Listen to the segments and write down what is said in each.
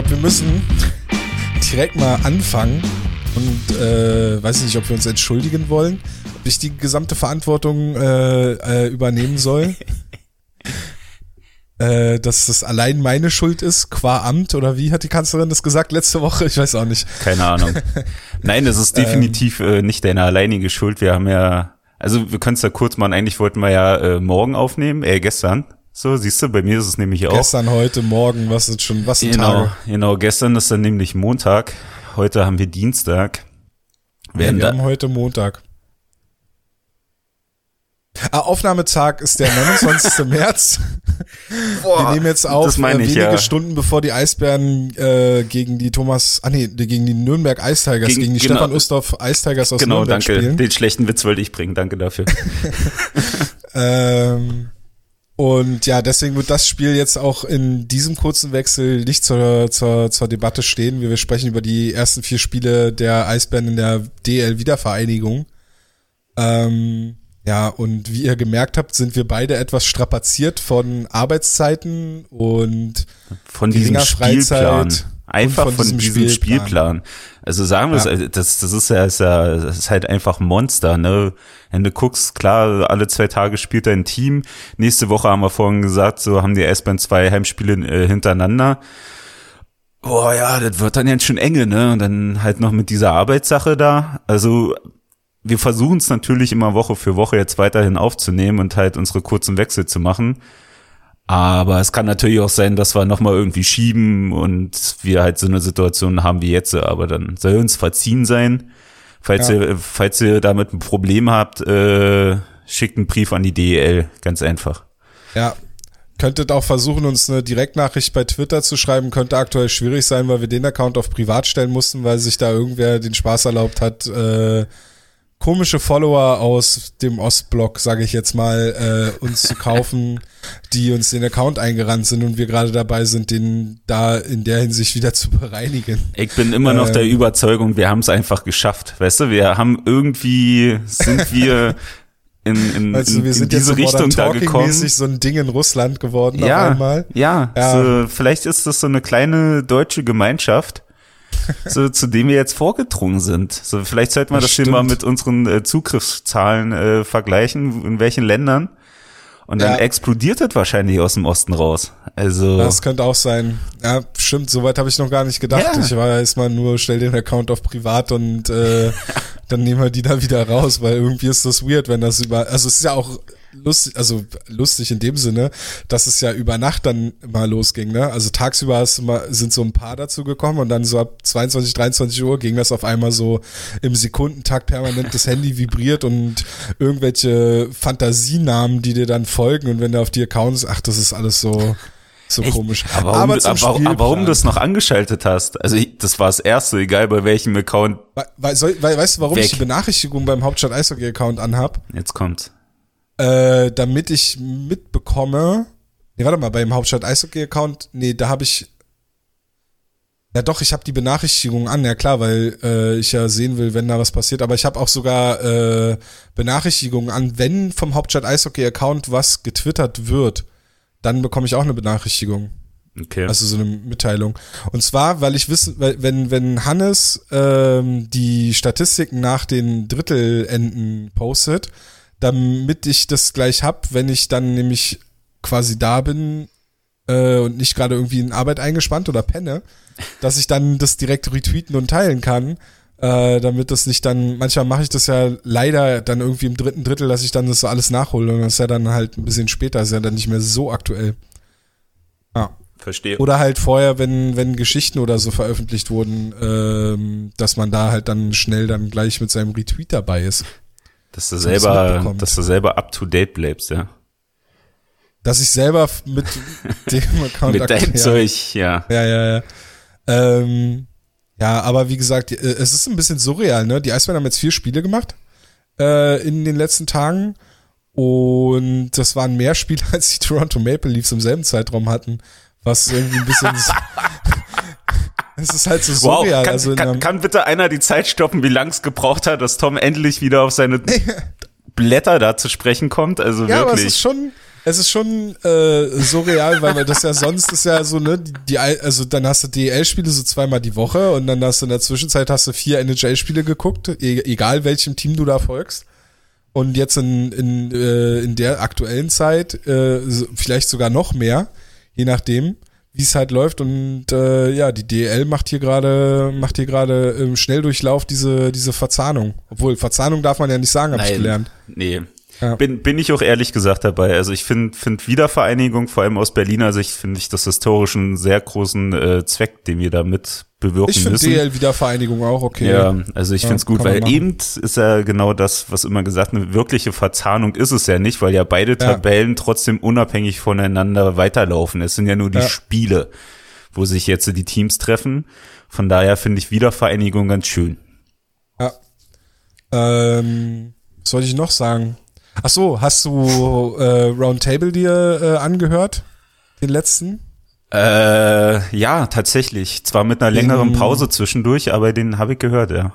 glaube, wir müssen direkt mal anfangen und äh, weiß nicht, ob wir uns entschuldigen wollen, ob ich die gesamte Verantwortung äh, äh, übernehmen soll. äh, dass das allein meine Schuld ist, qua Amt oder wie hat die Kanzlerin das gesagt letzte Woche? Ich weiß auch nicht. Keine Ahnung. Nein, es ist definitiv äh, nicht deine alleinige Schuld. Wir haben ja, also wir können es ja kurz machen, eigentlich wollten wir ja äh, morgen aufnehmen, äh, gestern. So, siehst du, bei mir ist es nämlich auch. Gestern, heute, morgen, was ist schon, was sind Genau, Tage? genau, gestern ist dann nämlich Montag, heute haben wir Dienstag. Ja, wir haben heute Montag. Ah, Aufnahmetag ist der 29. März. wir nehmen jetzt auf, das meine äh, ich, wenige ja. Stunden bevor die Eisbären äh, gegen die Thomas, ah nee, gegen die Nürnberg Ice Tigers, Gegen- gegen, die genau. Stefan Ustorf Ice Tigers aus genau, Nürnberg danke. spielen. Den schlechten Witz wollte ich bringen, danke dafür. Ähm, und ja, deswegen wird das Spiel jetzt auch in diesem kurzen Wechsel nicht zur, zur, zur Debatte stehen. Wir sprechen über die ersten vier Spiele der Eisbären in der DL-Wiedervereinigung. Ähm, ja, und wie ihr gemerkt habt, sind wir beide etwas strapaziert von Arbeitszeiten und Von diesem Spielplan. Freizeit Einfach von, von diesem, diesem Spielplan. Spielplan. Also sagen wir Ja. es, das, das ist ja, ist ja, das ist halt einfach ein Monster, ne? Wenn du guckst, klar, alle zwei Tage spielt ein Team. Nächste Woche haben wir vorhin gesagt, so haben die S-Bahn zwei Heimspiele äh, hintereinander. Boah, ja, das wird dann jetzt schon enge, ne? Und dann halt noch mit dieser Arbeitssache da. Also, wir versuchen es natürlich immer Woche für Woche jetzt weiterhin aufzunehmen und halt unsere kurzen Wechsel zu machen. Aber es kann natürlich auch sein, dass wir nochmal irgendwie schieben und wir halt so eine Situation haben wie jetzt. Aber dann soll uns verziehen sein. Falls, Ja. ihr, falls ihr damit ein Problem habt, äh, schickt einen Brief an die DEL. Ganz einfach. ja, könntet auch versuchen, uns eine Direktnachricht bei Twitter zu schreiben. Könnte aktuell schwierig sein, weil wir den Account auf privat stellen mussten, weil sich da irgendwer den Spaß erlaubt hat, äh, komische Follower aus dem Ostblock, sage ich jetzt mal, äh, uns zu kaufen, die uns den Account eingerannt sind und wir gerade dabei sind, den da in der Hinsicht wieder zu bereinigen. Ich bin immer noch Ähm. der Überzeugung, wir haben es einfach geschafft. Weißt du, wir haben irgendwie, sind wir in, in, Also in, wir in sind jetzt diese Richtung da gekommen. so ein Ding in Russland geworden auf ja, einmal. ja, Ja. So, vielleicht ist das so eine kleine deutsche Gemeinschaft, so, zu dem wir jetzt vorgedrungen sind. So, vielleicht sollten wir Das das, hier mal mit unseren äh, Zugriffszahlen äh, vergleichen, in welchen Ländern. Und dann Ja. explodiert das wahrscheinlich aus dem Osten raus. Also, Das könnte auch sein. Ja, stimmt, soweit habe ich noch gar nicht gedacht. Ja. Ich war erstmal nur, stell den Account auf privat und äh, dann nehmen wir die da wieder raus, weil irgendwie ist das weird, wenn das über. Also es ist ja auch lustig, also lustig in dem Sinne, dass es ja über Nacht dann mal losging, ne? Also tagsüber ist immer, sind so ein paar dazu gekommen und dann so ab 22, 23 Uhr ging das auf einmal so im Sekundentakt permanent das Handy vibriert und irgendwelche Fantasienamen, die dir dann folgen und wenn du auf die Accounts, ach, das ist alles so. So Echt? komisch. Aber warum, Aber aber, warum du das noch angeschaltet hast? Also ich, das war das erste, egal bei welchem Account. Weil, weil, soll, weil, weißt du, warum Weg. ich die Benachrichtigung beim Hauptstadt Eishockey Account anhab? Jetzt kommt's. Äh, damit ich mitbekomme. Nee, warte mal, beim Hauptstadt Eishockey Account, nee, da habe ich. Ja doch, ich habe die Benachrichtigung an, ja klar, weil äh, ich ja sehen will, wenn da was passiert. Aber ich habe auch sogar äh, Benachrichtigungen an, wenn vom Hauptstadt Eishockey Account was getwittert wird, dann bekomme ich auch eine Benachrichtigung. Okay. Also so eine Mitteilung. Und zwar, weil ich wissen, wenn, wenn Hannes ähm, die Statistiken nach den Drittelenden postet, damit ich das gleich hab, wenn ich dann nämlich quasi da bin äh, und nicht gerade irgendwie in Arbeit eingespannt oder penne, dass ich dann das direkt retweeten und teilen kann, äh, damit das nicht dann, manchmal mache ich das ja leider dann irgendwie im dritten Drittel, dass ich dann das so alles nachhole und das ist ja dann halt ein bisschen später, ist ja dann nicht mehr so aktuell. Ja. Verstehe. Oder halt vorher, wenn, wenn Geschichten oder so veröffentlicht wurden, ähm, dass man da halt dann schnell dann gleich mit seinem Retweet dabei ist. Dass du selber, dass du selber up to date bleibst, ja. Dass ich selber mit dem Account Mit deinem Zeug, ja. Ja, ja, ja. Ähm, ja, aber wie gesagt, äh, es ist ein bisschen surreal, ne? Die Eisbären haben jetzt vier Spiele gemacht äh, in den letzten Tagen und das waren mehr Spiele, als die Toronto Maple Leafs im selben Zeitraum hatten, was irgendwie ein bisschen Es ist halt so Wow, surreal. kann, also kann, kann bitte einer die Zeit stoppen, wie lang es gebraucht hat, dass Tom endlich wieder auf seine Blätter da zu sprechen kommt? Also Ja, aber es wirklich. ist schon, es ist schon äh, surreal, weil das ja sonst ist ja so, ne, die, die also dann hast du DL-Spiele so zweimal die Woche und dann hast du in der Zwischenzeit hast du vier NHL-Spiele geguckt, e egal welchem Team du da folgst. Und jetzt in, in, äh, in der aktuellen Zeit äh, vielleicht sogar noch mehr, je nachdem wie es halt läuft und äh, ja, die DL macht hier gerade macht hier gerade im Schnelldurchlauf diese diese Verzahnung. Obwohl Verzahnung darf man ja nicht sagen, habe ich gelernt. Nee. Ja. Bin, bin ich auch ehrlich gesagt dabei. Also ich finde find Wiedervereinigung, vor allem aus Berliner Sicht, finde ich das historisch einen sehr großen äh, Zweck, den wir damit bewirken ich müssen. Ich finde DL-Wiedervereinigung auch okay. Ja, also ich ja, finde es gut, weil eben ist ja genau das, was immer gesagt, eine wirkliche Verzahnung ist es ja nicht, weil ja beide Tabellen trotzdem unabhängig voneinander weiterlaufen. Es sind ja nur die ja. Spiele, wo sich jetzt die Teams treffen. Von daher finde ich Wiedervereinigung ganz schön. Ja. Ähm, was soll ich noch sagen? Ach so, hast du äh, Roundtable dir äh, angehört? Den letzten? Äh, ja, tatsächlich. Zwar mit einer längeren Pause zwischendurch, aber den habe ich gehört, ja.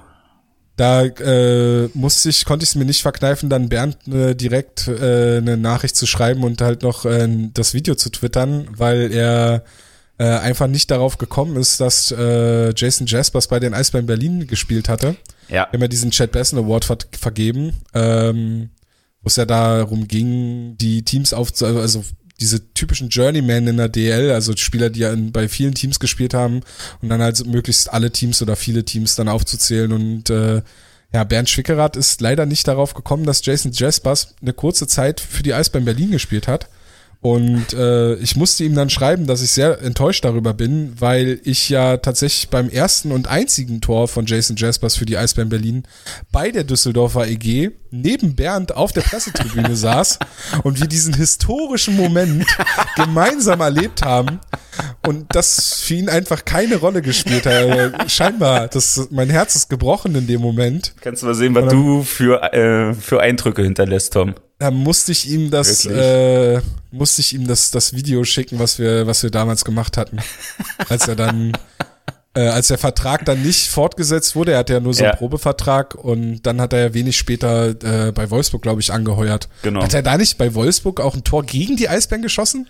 Da äh, musste ich, konnte ich es mir nicht verkneifen, dann Bernd äh, direkt äh, eine Nachricht zu schreiben und halt noch äh, das Video zu twittern, weil er äh, einfach nicht darauf gekommen ist, dass äh, Jason Jaspers bei den Eisbären Berlin gespielt hatte. Ja. Wir haben ja diesen Chad Besson Award ver vergeben. Ähm, wo es ja darum ging, die Teams auf, also diese typischen Journeymen in der DL, also Spieler, die ja in, bei vielen Teams gespielt haben und dann halt möglichst alle Teams oder viele Teams dann aufzuzählen und äh, ja, Bernd Schwickerath ist leider nicht darauf gekommen, dass Jason Jaspers eine kurze Zeit für die Eisbären Berlin gespielt hat. Und äh, ich musste ihm dann schreiben, dass ich sehr enttäuscht darüber bin, weil ich ja tatsächlich beim ersten und einzigen Tor von Jason Jaspers für die Eisbären Berlin bei der Düsseldorfer EG neben Bernd auf der Pressetribüne saß und wir diesen historischen Moment gemeinsam erlebt haben und das für ihn einfach keine Rolle gespielt hat. Scheinbar, das, mein Herz ist gebrochen in dem Moment. Kannst du mal sehen, was du für, äh, für Eindrücke hinterlässt, Tom da musste ich ihm das, äh, musste ich ihm das, das Video schicken, was wir, was wir damals gemacht hatten. als er dann, äh, als der Vertrag dann nicht fortgesetzt wurde, er hatte ja nur so einen ja. Probevertrag und dann hat er ja wenig später äh, bei Wolfsburg, glaube ich, angeheuert. Genau. Hat er da nicht bei Wolfsburg auch ein Tor gegen die Eisbären geschossen?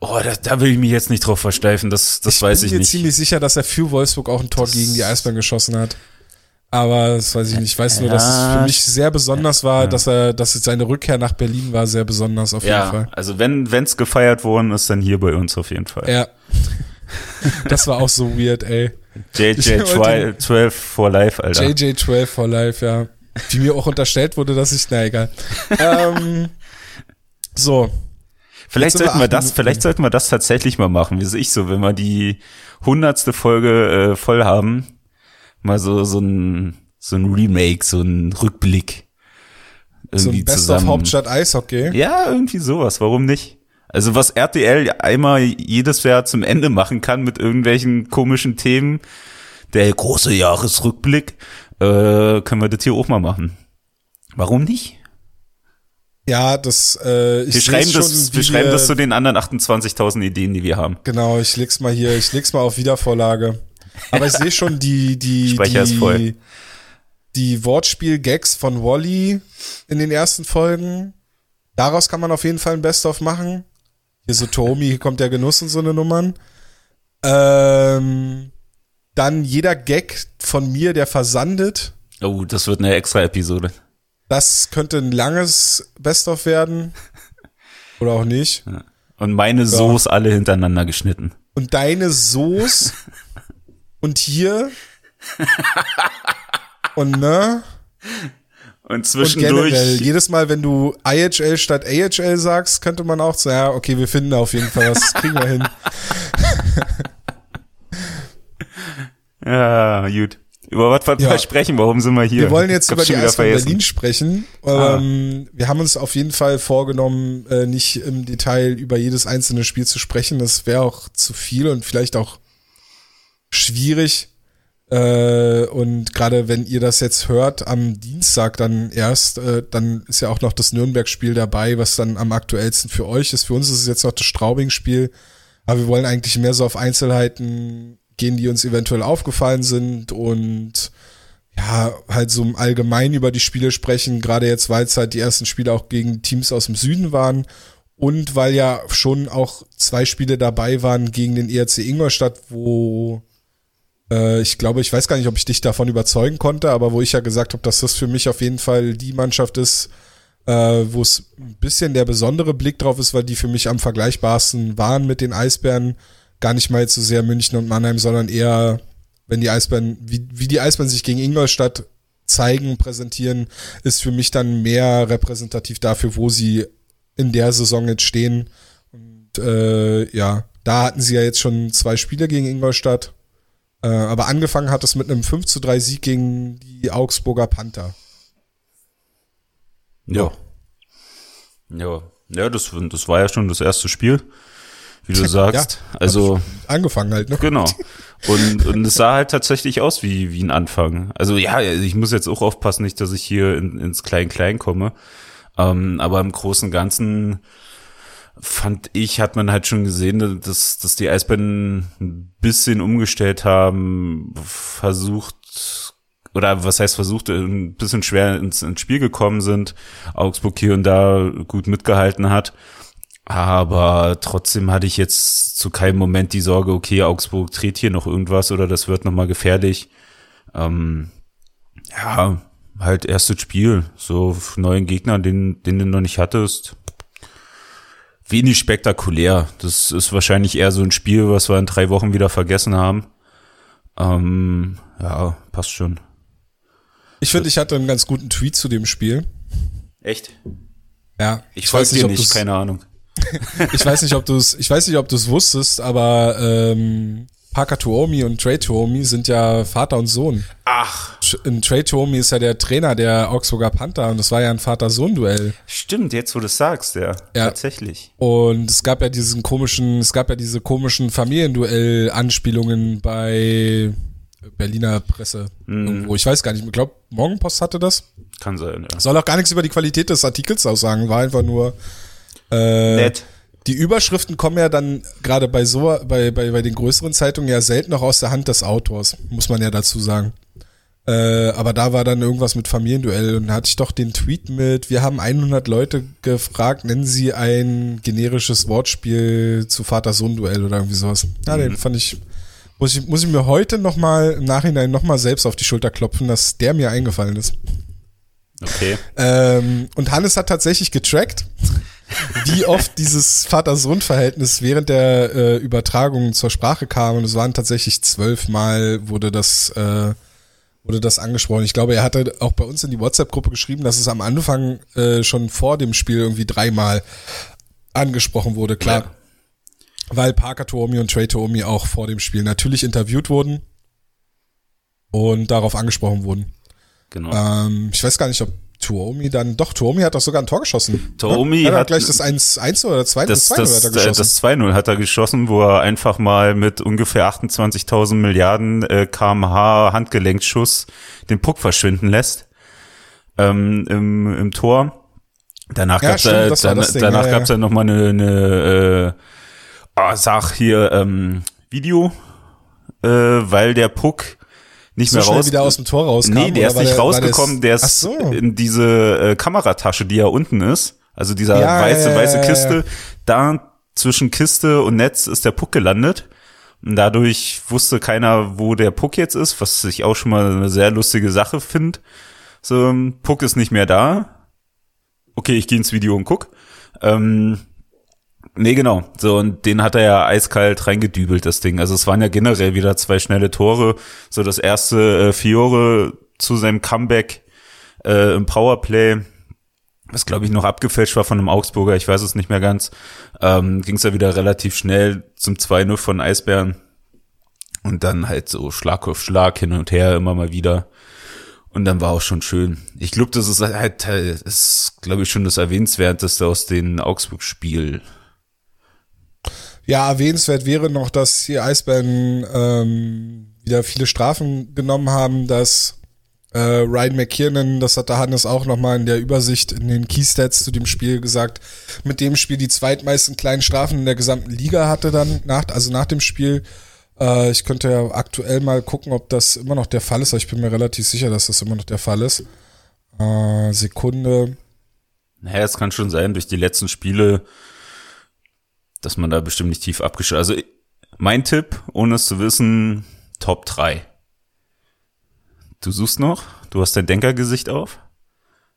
Oh, da, da will ich mich jetzt nicht drauf versteifen, das, das ich weiß ich nicht. Ich bin mir ziemlich sicher, dass er für Wolfsburg auch ein Tor das gegen die Eisbären geschossen hat. Aber das weiß ich nicht. Ich weiß nur, dass es für mich sehr besonders war, dass er, dass seine Rückkehr nach Berlin war sehr besonders auf jeden ja, Fall. Also wenn es gefeiert worden ist, dann hier bei uns auf jeden Fall. Ja. das war auch so weird, ey. JJ12 for life, Alter. JJ12 for life, ja. Wie mir auch unterstellt wurde, dass ich, na egal. ähm, so. Vielleicht sollten wir das, vielleicht sollten wir das tatsächlich mal machen, wie sehe ich so, wenn wir die hundertste Folge äh, voll haben, mal so, so ein, so ein Remake, so ein Rückblick. Irgendwie so ein Best zusammen. of Hauptstadt Eishockey? Ja, irgendwie sowas. Warum nicht? Also was RTL einmal jedes Jahr zum Ende machen kann mit irgendwelchen komischen Themen, der große Jahresrückblick, äh, können wir das hier auch mal machen. Warum nicht? Ja, das äh, ich wir schreiben schon, das, wir schreiben das zu den anderen 28.000 Ideen, die wir haben. Genau, ich leg's mal hier, ich leg's mal auf Wiedervorlage. Aber ich sehe schon die, die, Speicher die, ist voll. die Wortspiel-Gags von Wally in den ersten Folgen. Daraus kann man auf jeden Fall ein Best-of machen. Hier so Tomi, hier kommt der Genuss und so eine Nummern. Ähm, dann jeder Gag von mir, der versandet. Oh, das wird eine extra Episode. Das könnte ein langes Best-of werden. Oder auch nicht. Und meine ja. Soße alle hintereinander geschnitten. Und deine Soße und hier und ne? Und zwischendurch. Und generell, jedes Mal, wenn du IHL statt AHL sagst, könnte man auch sagen, ja, okay, wir finden auf jeden Fall was, das kriegen wir hin. ja, gut. Über was wollen ja. wir sprechen? Warum sind wir hier? Wir wollen jetzt über die Eisbahn Berlin sprechen. Ah. Ähm, wir haben uns auf jeden Fall vorgenommen, äh, nicht im Detail über jedes einzelne Spiel zu sprechen. Das wäre auch zu viel und vielleicht auch schwierig. Äh, und gerade wenn ihr das jetzt hört am Dienstag dann erst, äh, dann ist ja auch noch das Nürnberg-Spiel dabei, was dann am aktuellsten für euch ist. Für uns ist es jetzt noch das Straubing-Spiel. Aber wir wollen eigentlich mehr so auf Einzelheiten gehen, die uns eventuell aufgefallen sind und ja, halt so allgemein über die Spiele sprechen, gerade jetzt, weil es halt die ersten Spiele auch gegen Teams aus dem Süden waren und weil ja schon auch zwei Spiele dabei waren gegen den ERC Ingolstadt, wo äh, ich glaube, ich weiß gar nicht, ob ich dich davon überzeugen konnte, aber wo ich ja gesagt habe, dass das für mich auf jeden Fall die Mannschaft ist, äh, wo es ein bisschen der besondere Blick drauf ist, weil die für mich am vergleichbarsten waren mit den Eisbären. Gar nicht mal jetzt so sehr München und Mannheim, sondern eher, wenn die Eisbären, wie, wie die Eisbären sich gegen Ingolstadt zeigen, präsentieren, ist für mich dann mehr repräsentativ dafür, wo sie in der Saison jetzt stehen. Und äh, ja, da hatten sie ja jetzt schon zwei Spiele gegen Ingolstadt. Äh, aber angefangen hat es mit einem 5 zu 3 Sieg gegen die Augsburger Panther. Ja. Ja, ja das, das war ja schon das erste Spiel, wie du sagst. Ja, also angefangen halt, ne? Genau. Und, und es sah halt tatsächlich aus wie, wie ein Anfang. Also ja, ich muss jetzt auch aufpassen, nicht, dass ich hier in, ins Klein-Klein komme. Ähm, aber im Großen und Ganzen fand ich, hat man halt schon gesehen, dass, dass die Eisbären ein bisschen umgestellt haben, versucht, oder was heißt versucht, ein bisschen schwer ins, ins Spiel gekommen sind, Augsburg hier und da gut mitgehalten hat. Aber trotzdem hatte ich jetzt zu keinem Moment die Sorge, okay, Augsburg dreht hier noch irgendwas oder das wird nochmal gefährlich. Ähm, ja, halt erstes Spiel, so neuen Gegner, den, den du noch nicht hattest. Wenig spektakulär. Das ist wahrscheinlich eher so ein Spiel, was wir in drei Wochen wieder vergessen haben. Ähm, ja, passt schon. Ich finde, ich hatte einen ganz guten Tweet zu dem Spiel. Echt? Ja. Ich, ich weiß nicht, nicht keine Ahnung. ich weiß nicht, ob du es, ich weiß nicht, ob du es wusstest, aber ähm, Parker Tuomi und Trey Tuomi sind ja Vater und Sohn. Ach. Trey Tuomi ist ja der Trainer der Augsburger Panther und das war ja ein Vater-Sohn-Duell. Stimmt, jetzt wo du es sagst, ja. ja. Tatsächlich. Und es gab ja diesen komischen, es gab ja diese komischen Familienduell-Anspielungen bei Berliner Presse. Mhm. Irgendwo. Ich weiß gar nicht, ich glaube, Morgenpost hatte das. Kann sein, ja. Soll auch gar nichts über die Qualität des Artikels aussagen, war einfach nur äh, nett die Überschriften kommen ja dann gerade bei so, bei, bei, bei den größeren Zeitungen ja selten noch aus der Hand des Autors, muss man ja dazu sagen. Äh, aber da war dann irgendwas mit Familienduell und da hatte ich doch den Tweet mit, wir haben 100 Leute gefragt, nennen sie ein generisches Wortspiel zu Vater-Sohn-Duell oder irgendwie sowas. Ja, mhm. den fand ich, muss ich, muss ich mir heute nochmal im Nachhinein nochmal selbst auf die Schulter klopfen, dass der mir eingefallen ist. Okay. Ähm, und Hannes hat tatsächlich getrackt wie oft dieses Vater-Sohn-Verhältnis während der äh, Übertragung zur Sprache kam. Und es waren tatsächlich zwölfmal wurde das, äh, wurde das angesprochen. Ich glaube, er hatte auch bei uns in die WhatsApp-Gruppe geschrieben, dass es am Anfang äh, schon vor dem Spiel irgendwie dreimal angesprochen wurde, klar. Ja. Weil Parker Toomi und Trey Toomi auch vor dem Spiel natürlich interviewt wurden und darauf angesprochen wurden. Genau. Ähm, ich weiß gar nicht, ob Tuomi dann, doch, Tuomi hat doch sogar ein Tor geschossen. Tuomi ja? hat, hat gleich das 1-1 oder 2-0 das, das, hat er geschossen. Das 2-0 hat er geschossen, wo er einfach mal mit ungefähr 28.000 Milliarden äh, kmh Handgelenkschuss den Puck verschwinden lässt ähm, im, im Tor. Danach ja, gab's äh, dann, danach ja, gab's ja, ja nochmal eine, eine äh, oh, sag hier ähm, Video, äh, weil der Puck nicht so mehr raus. wieder aus dem Tor rauskam. Nee, der ist nicht der, rausgekommen, der ist so. in diese äh, Kameratasche, die ja unten ist. Also dieser ja, weiße, ja, weiße Kiste. Da zwischen Kiste und Netz ist der Puck gelandet. Und dadurch wusste keiner, wo der Puck jetzt ist, was ich auch schon mal eine sehr lustige Sache finde. So, Puck ist nicht mehr da. Okay, ich gehe ins Video und guck. Ähm, Nee, genau. So, und den hat er ja eiskalt reingedübelt, das Ding. Also es waren ja generell wieder zwei schnelle Tore. So das erste äh, Fiore zu seinem Comeback äh, im Powerplay, was glaube ich noch abgefälscht war von einem Augsburger, ich weiß es nicht mehr ganz, ähm, ging es ja wieder relativ schnell zum 2-0 von Eisbären. Und dann halt so Schlag auf Schlag hin und her immer mal wieder. Und dann war auch schon schön. Ich glaube, das ist halt, das ist, glaube ich, schon das Erwähnenswerteste aus den Augsburg-Spiel. Ja, erwähnenswert wäre noch, dass die Eisbären ähm, wieder viele Strafen genommen haben, dass äh, Ryan McKiernan, das hat der Hannes auch nochmal in der Übersicht in den Keystats zu dem Spiel gesagt, mit dem Spiel die zweitmeisten kleinen Strafen in der gesamten Liga hatte dann nach, also nach dem Spiel. Äh, ich könnte ja aktuell mal gucken, ob das immer noch der Fall ist, aber ich bin mir relativ sicher, dass das immer noch der Fall ist. Äh, Sekunde. Naja, es kann schon sein, durch die letzten Spiele dass man da bestimmt nicht tief abgeschlossen. Also mein Tipp, ohne es zu wissen, Top 3. Du suchst noch? Du hast dein Denkergesicht auf?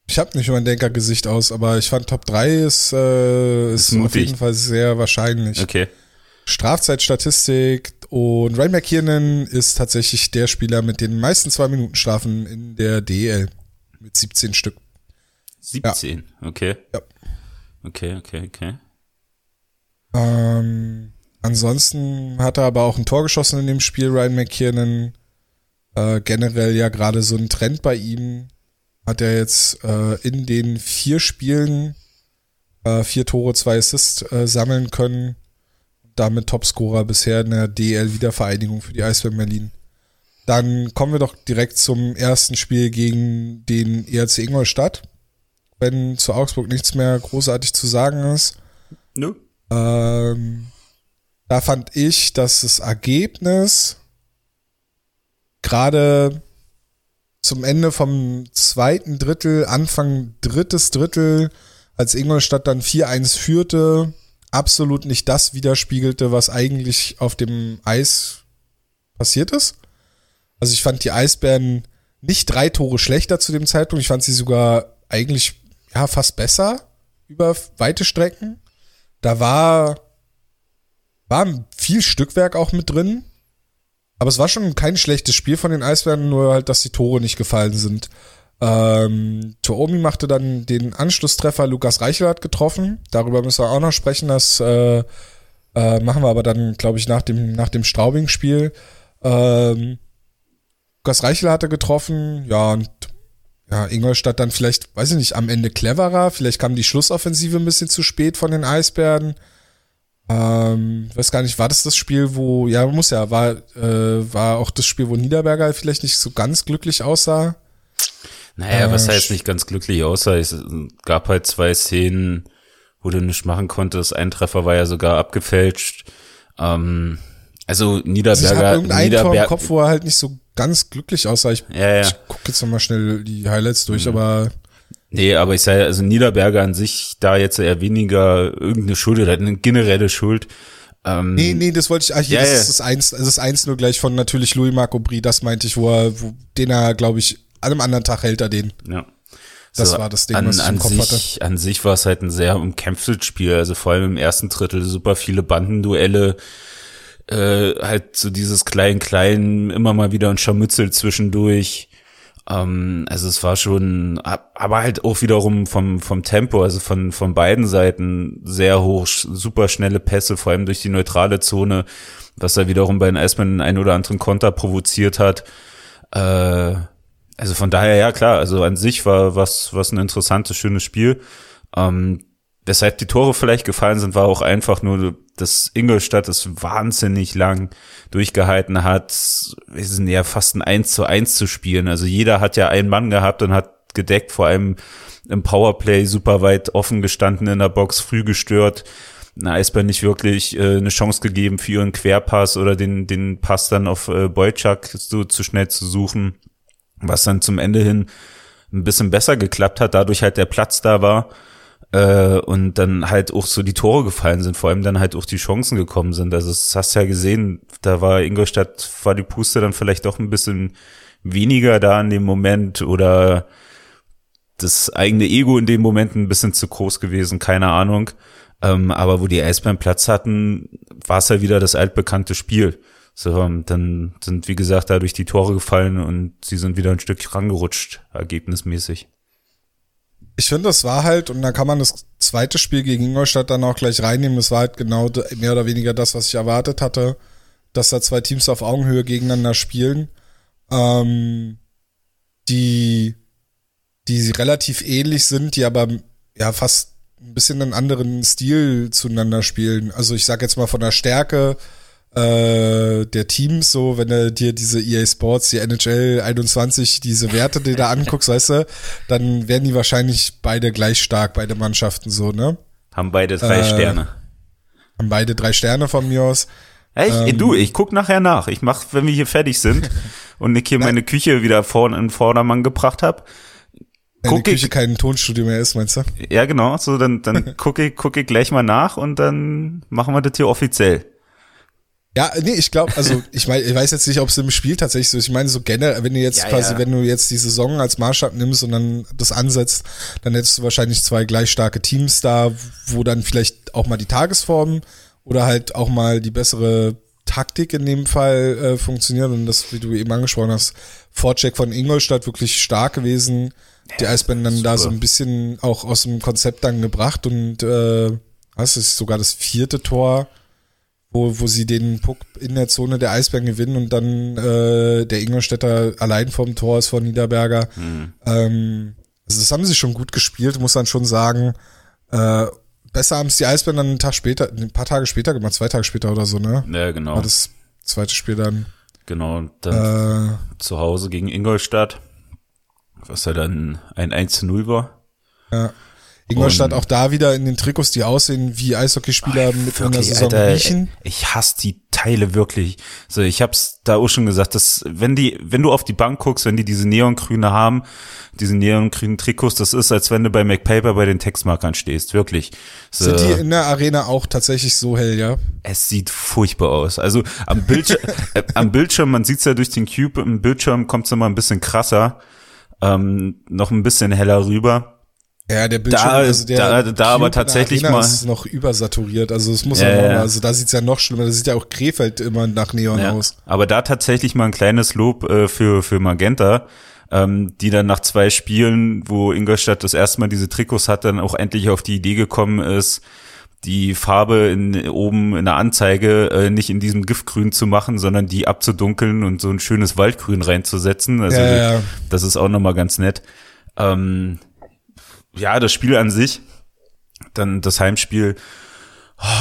Ich habe nicht mein Denkergesicht aus, aber ich fand Top 3 ist, äh, ist, ist auf jeden Fall sehr wahrscheinlich. Okay. Strafzeitstatistik und Ryan McKiernan ist tatsächlich der Spieler mit den meisten zwei Minuten Strafen in der DL mit 17 Stück. 17, ja. okay. Ja. Okay, okay, okay. Ähm, ansonsten hat er aber auch ein Tor geschossen in dem Spiel, Ryan McKiernan. Äh, generell ja gerade so ein Trend bei ihm. Hat er jetzt äh, in den vier Spielen äh, vier Tore, zwei Assists äh, sammeln können damit Topscorer bisher in der DL-Wiedervereinigung für die Eisbären Berlin. Dann kommen wir doch direkt zum ersten Spiel gegen den ERC Ingolstadt. Wenn zu Augsburg nichts mehr großartig zu sagen ist. Nö. Ähm, da fand ich, dass das Ergebnis gerade zum Ende vom zweiten Drittel, Anfang drittes Drittel, als Ingolstadt dann 4-1 führte, absolut nicht das widerspiegelte, was eigentlich auf dem Eis passiert ist. Also ich fand die Eisbären nicht drei Tore schlechter zu dem Zeitpunkt. Ich fand sie sogar eigentlich ja fast besser über weite Strecken. Da war war viel Stückwerk auch mit drin. Aber es war schon kein schlechtes Spiel von den Eisbären, nur halt, dass die Tore nicht gefallen sind. Ähm, Toomi machte dann den Anschlusstreffer, Lukas Reichel hat getroffen. Darüber müssen wir auch noch sprechen. Das äh, äh, machen wir aber dann, glaube ich, nach dem, nach dem Straubing-Spiel. Ähm, Lukas Reichel hatte getroffen, ja, und ja, Ingolstadt dann vielleicht, weiß ich nicht, am Ende cleverer. Vielleicht kam die Schlussoffensive ein bisschen zu spät von den Eisbären. Ähm, weiß gar nicht, war das das Spiel, wo, ja, muss ja, war, äh, war auch das Spiel, wo Niederberger vielleicht nicht so ganz glücklich aussah? Naja, äh, was heißt nicht ganz glücklich aussah? Es gab halt zwei Szenen, wo du nichts machen konntest. Ein Treffer war ja sogar abgefälscht. Ähm, also Niederberger. Also ich Niederberg Tor im Kopf, wo er halt nicht so ganz glücklich aussah. Ich, ja, ja. ich guck jetzt nochmal schnell die Highlights durch, mhm. aber Nee, aber ich sage, also Niederberger an sich da jetzt eher weniger irgendeine Schuld oder eine generelle Schuld. Ähm, nee, nee, das wollte ich, ach, hier, ja, das ist das eins, das ist eins nur gleich von natürlich Louis Marco Brie, das meinte ich, wo er, wo, den er, glaube ich, an einem anderen Tag hält er den. Ja. Das so, war das Ding, an, was ich im Kopf sich, hatte. An sich war es halt ein sehr umkämpftes Spiel. Also vor allem im ersten Drittel super viele Bandenduelle. Äh, halt so dieses Klein-Klein, immer mal wieder ein Scharmützel zwischendurch. Ähm, also es war schon, aber halt auch wiederum vom, vom Tempo, also von, von beiden Seiten sehr hoch, super schnelle Pässe, vor allem durch die neutrale Zone, was da wiederum bei den Eisbären einen oder anderen Konter provoziert hat. Äh, also von daher, ja klar, also an sich war was, was ein interessantes, schönes Spiel. Ähm, weshalb die Tore vielleicht gefallen sind, war auch einfach nur, dass Ingolstadt es wahnsinnig lang durchgehalten hat, wir sind ja fast ein 1 zu 1 zu spielen. Also jeder hat ja einen Mann gehabt und hat gedeckt, vor allem im Powerplay super weit offen gestanden in der Box, früh gestört. Na, Eisbär nicht wirklich äh, eine Chance gegeben für ihren Querpass oder den, den Pass dann auf äh, Boyczak so zu schnell zu suchen was dann zum Ende hin ein bisschen besser geklappt hat, dadurch halt der Platz da war äh, und dann halt auch so die Tore gefallen sind, vor allem dann halt auch die Chancen gekommen sind. Also das hast du ja gesehen, da war Ingolstadt, war die Puste dann vielleicht doch ein bisschen weniger da in dem Moment oder das eigene Ego in dem Moment ein bisschen zu groß gewesen, keine Ahnung. Ähm, aber wo die Eisbären Platz hatten, war es ja wieder das altbekannte Spiel. So, dann sind, wie gesagt, dadurch die Tore gefallen und sie sind wieder ein Stück rangerutscht, ergebnismäßig. Ich finde, das war halt, und dann kann man das zweite Spiel gegen Ingolstadt dann auch gleich reinnehmen. Es war halt genau mehr oder weniger das, was ich erwartet hatte, dass da zwei Teams auf Augenhöhe gegeneinander spielen, ähm, die, die relativ ähnlich sind, die aber ja fast ein bisschen einen anderen Stil zueinander spielen. Also ich sag jetzt mal von der Stärke, äh, der Teams, so, wenn du dir diese EA Sports, die NHL 21, diese Werte dir da anguckst, weißt du, dann werden die wahrscheinlich beide gleich stark, beide Mannschaften so, ne? Haben beide drei äh, Sterne. Haben beide drei Sterne von mir aus. Hey, ähm, du, ich guck nachher nach. Ich mach, wenn wir hier fertig sind und ich hier meine Küche wieder vor in Vordermann gebracht habe. Wenn guck die Küche ich, kein Tonstudio mehr ist, meinst du? ja genau, so dann, dann gucke ich, guck ich gleich mal nach und dann machen wir das hier offiziell. Ja, nee, ich glaube, also ich meine, ich weiß jetzt nicht, ob es im Spiel tatsächlich so ist. Ich meine, so generell, wenn du jetzt Ja, quasi, ja. wenn du jetzt die Saison als Maßstab nimmst und dann das ansetzt, dann hättest du wahrscheinlich zwei gleich starke Teams da, wo dann vielleicht auch mal die Tagesform oder halt auch mal die bessere Taktik in dem Fall äh, funktioniert. Und das, wie du eben angesprochen hast, Vorcheck von Ingolstadt wirklich stark gewesen. Die Eisbären dann da so super. ein bisschen auch aus dem Konzept dann gebracht und äh, was ist sogar das vierte Tor wo, wo sie den Puck in der Zone der Eisbären gewinnen und dann äh, der Ingolstädter allein vom Tor ist von Niederberger. Ähm, also das haben sie schon gut gespielt, muss man schon sagen. Äh, besser haben es die Eisbären dann einen Tag später, ein paar Tage später gemacht, zwei Tage später oder so, ne? Ja, genau. War das zweite Spiel dann. Genau, dann Äh, zu Hause gegen Ingolstadt, was ja dann ein 1 zu 0 war. ja. Ingolstadt auch da wieder in den Trikots, die aussehen wie Eishockeyspieler mit einer Saison Alter, riechen. Ich hasse die Teile wirklich. So, ich hab's da auch schon gesagt, dass wenn die, wenn du auf die Bank guckst, wenn die diese neongrüne haben, diese neongrünen Trikots, das ist, als wenn du bei McPaper bei den Textmarkern stehst, wirklich. So, Sind die in der Arena auch tatsächlich so hell, ja? es sieht furchtbar aus. Also am Bildschirm, äh, am Bildschirm, man sieht's ja durch den Cube, im Bildschirm kommt's immer ein bisschen krasser, ähm, noch ein bisschen heller rüber. Ja, der Bildschirm, Da- also der da- da Cube aber tatsächlich Arena mal- ist noch übersaturiert. Also es muss Ja, ja, ja. also da sieht's ja noch schlimmer. Da sieht ja auch Krefeld immer nach Neon Ja, aus. aber da tatsächlich mal ein kleines Lob äh, für, für Magenta, ähm, die dann nach zwei Spielen, wo Ingolstadt das erste Mal diese Trikots hat, dann auch endlich auf die Idee gekommen ist, die Farbe in, oben in der Anzeige äh, nicht in diesem Giftgrün zu machen, sondern die abzudunkeln und so ein schönes Waldgrün reinzusetzen. Also Ja, ja. das ist auch nochmal ganz nett. Ähm, ja, das Spiel an sich, dann das Heimspiel,